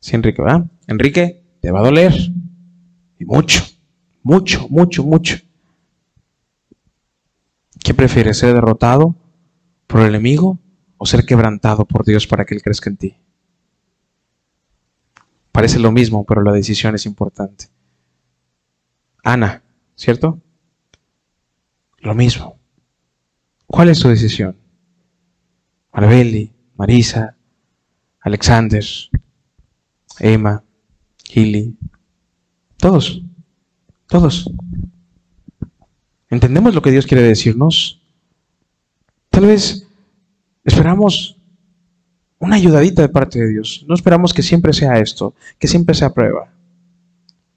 Sí, Enrique, ¿verdad? Enrique, te va a doler. Y mucho, mucho, mucho, mucho. ¿Qué prefieres, ser derrotado por el enemigo o ser quebrantado por Dios para que Él crezca en ti? Parece lo mismo, pero la decisión es importante. Ana, ¿cierto? Lo mismo. ¿Cuál es tu decisión? Marabelli, Marisa, Alexander, Emma, Gilly, todos, todos. ¿Entendemos lo que Dios quiere decirnos? Tal vez esperamos una ayudadita de parte de Dios. No esperamos que siempre sea esto, que siempre sea prueba.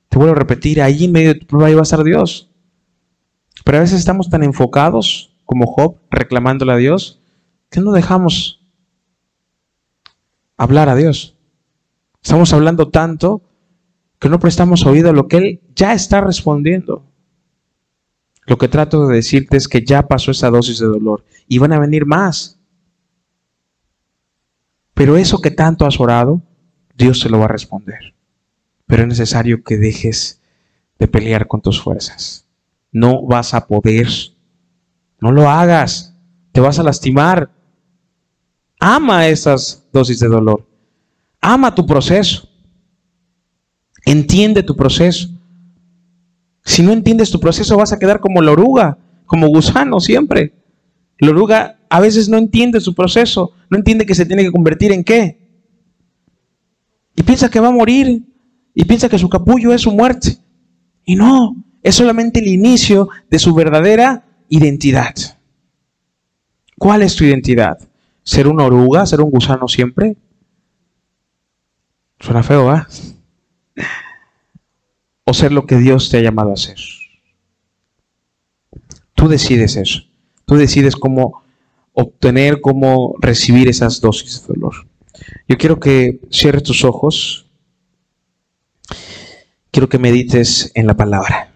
Te vuelvo a repetir, ahí en medio de tu prueba iba a estar Dios. Pero a veces estamos tan enfocados como Job, reclamándole a Dios, que no dejamos hablar a Dios. Estamos hablando tanto que no prestamos oído a lo que Él ya está respondiendo. Lo que trato de decirte es que ya pasó esa dosis de dolor y van a venir más. Pero eso que tanto has orado, Dios se lo va a responder. Pero es necesario que dejes de pelear con tus fuerzas. No vas a poder. No lo hagas. Te vas a lastimar. Ama esas dosis de dolor. Ama tu proceso. Entiende tu proceso. Si no entiendes tu proceso vas a quedar como la oruga, como gusano siempre. La oruga a veces no entiende su proceso, no entiende que se tiene que convertir en qué. Y piensa que va a morir y piensa que su capullo es su muerte. Y no, es solamente el inicio de su verdadera identidad. ¿Cuál es tu identidad? ¿Ser una oruga? ¿Ser un gusano siempre? Suena feo, ¿ah? O ser lo que Dios te ha llamado a ser. Tú decides eso. Tú decides cómo obtener, cómo recibir esas dosis de dolor. Yo quiero que cierres tus ojos. Quiero que medites en la palabra.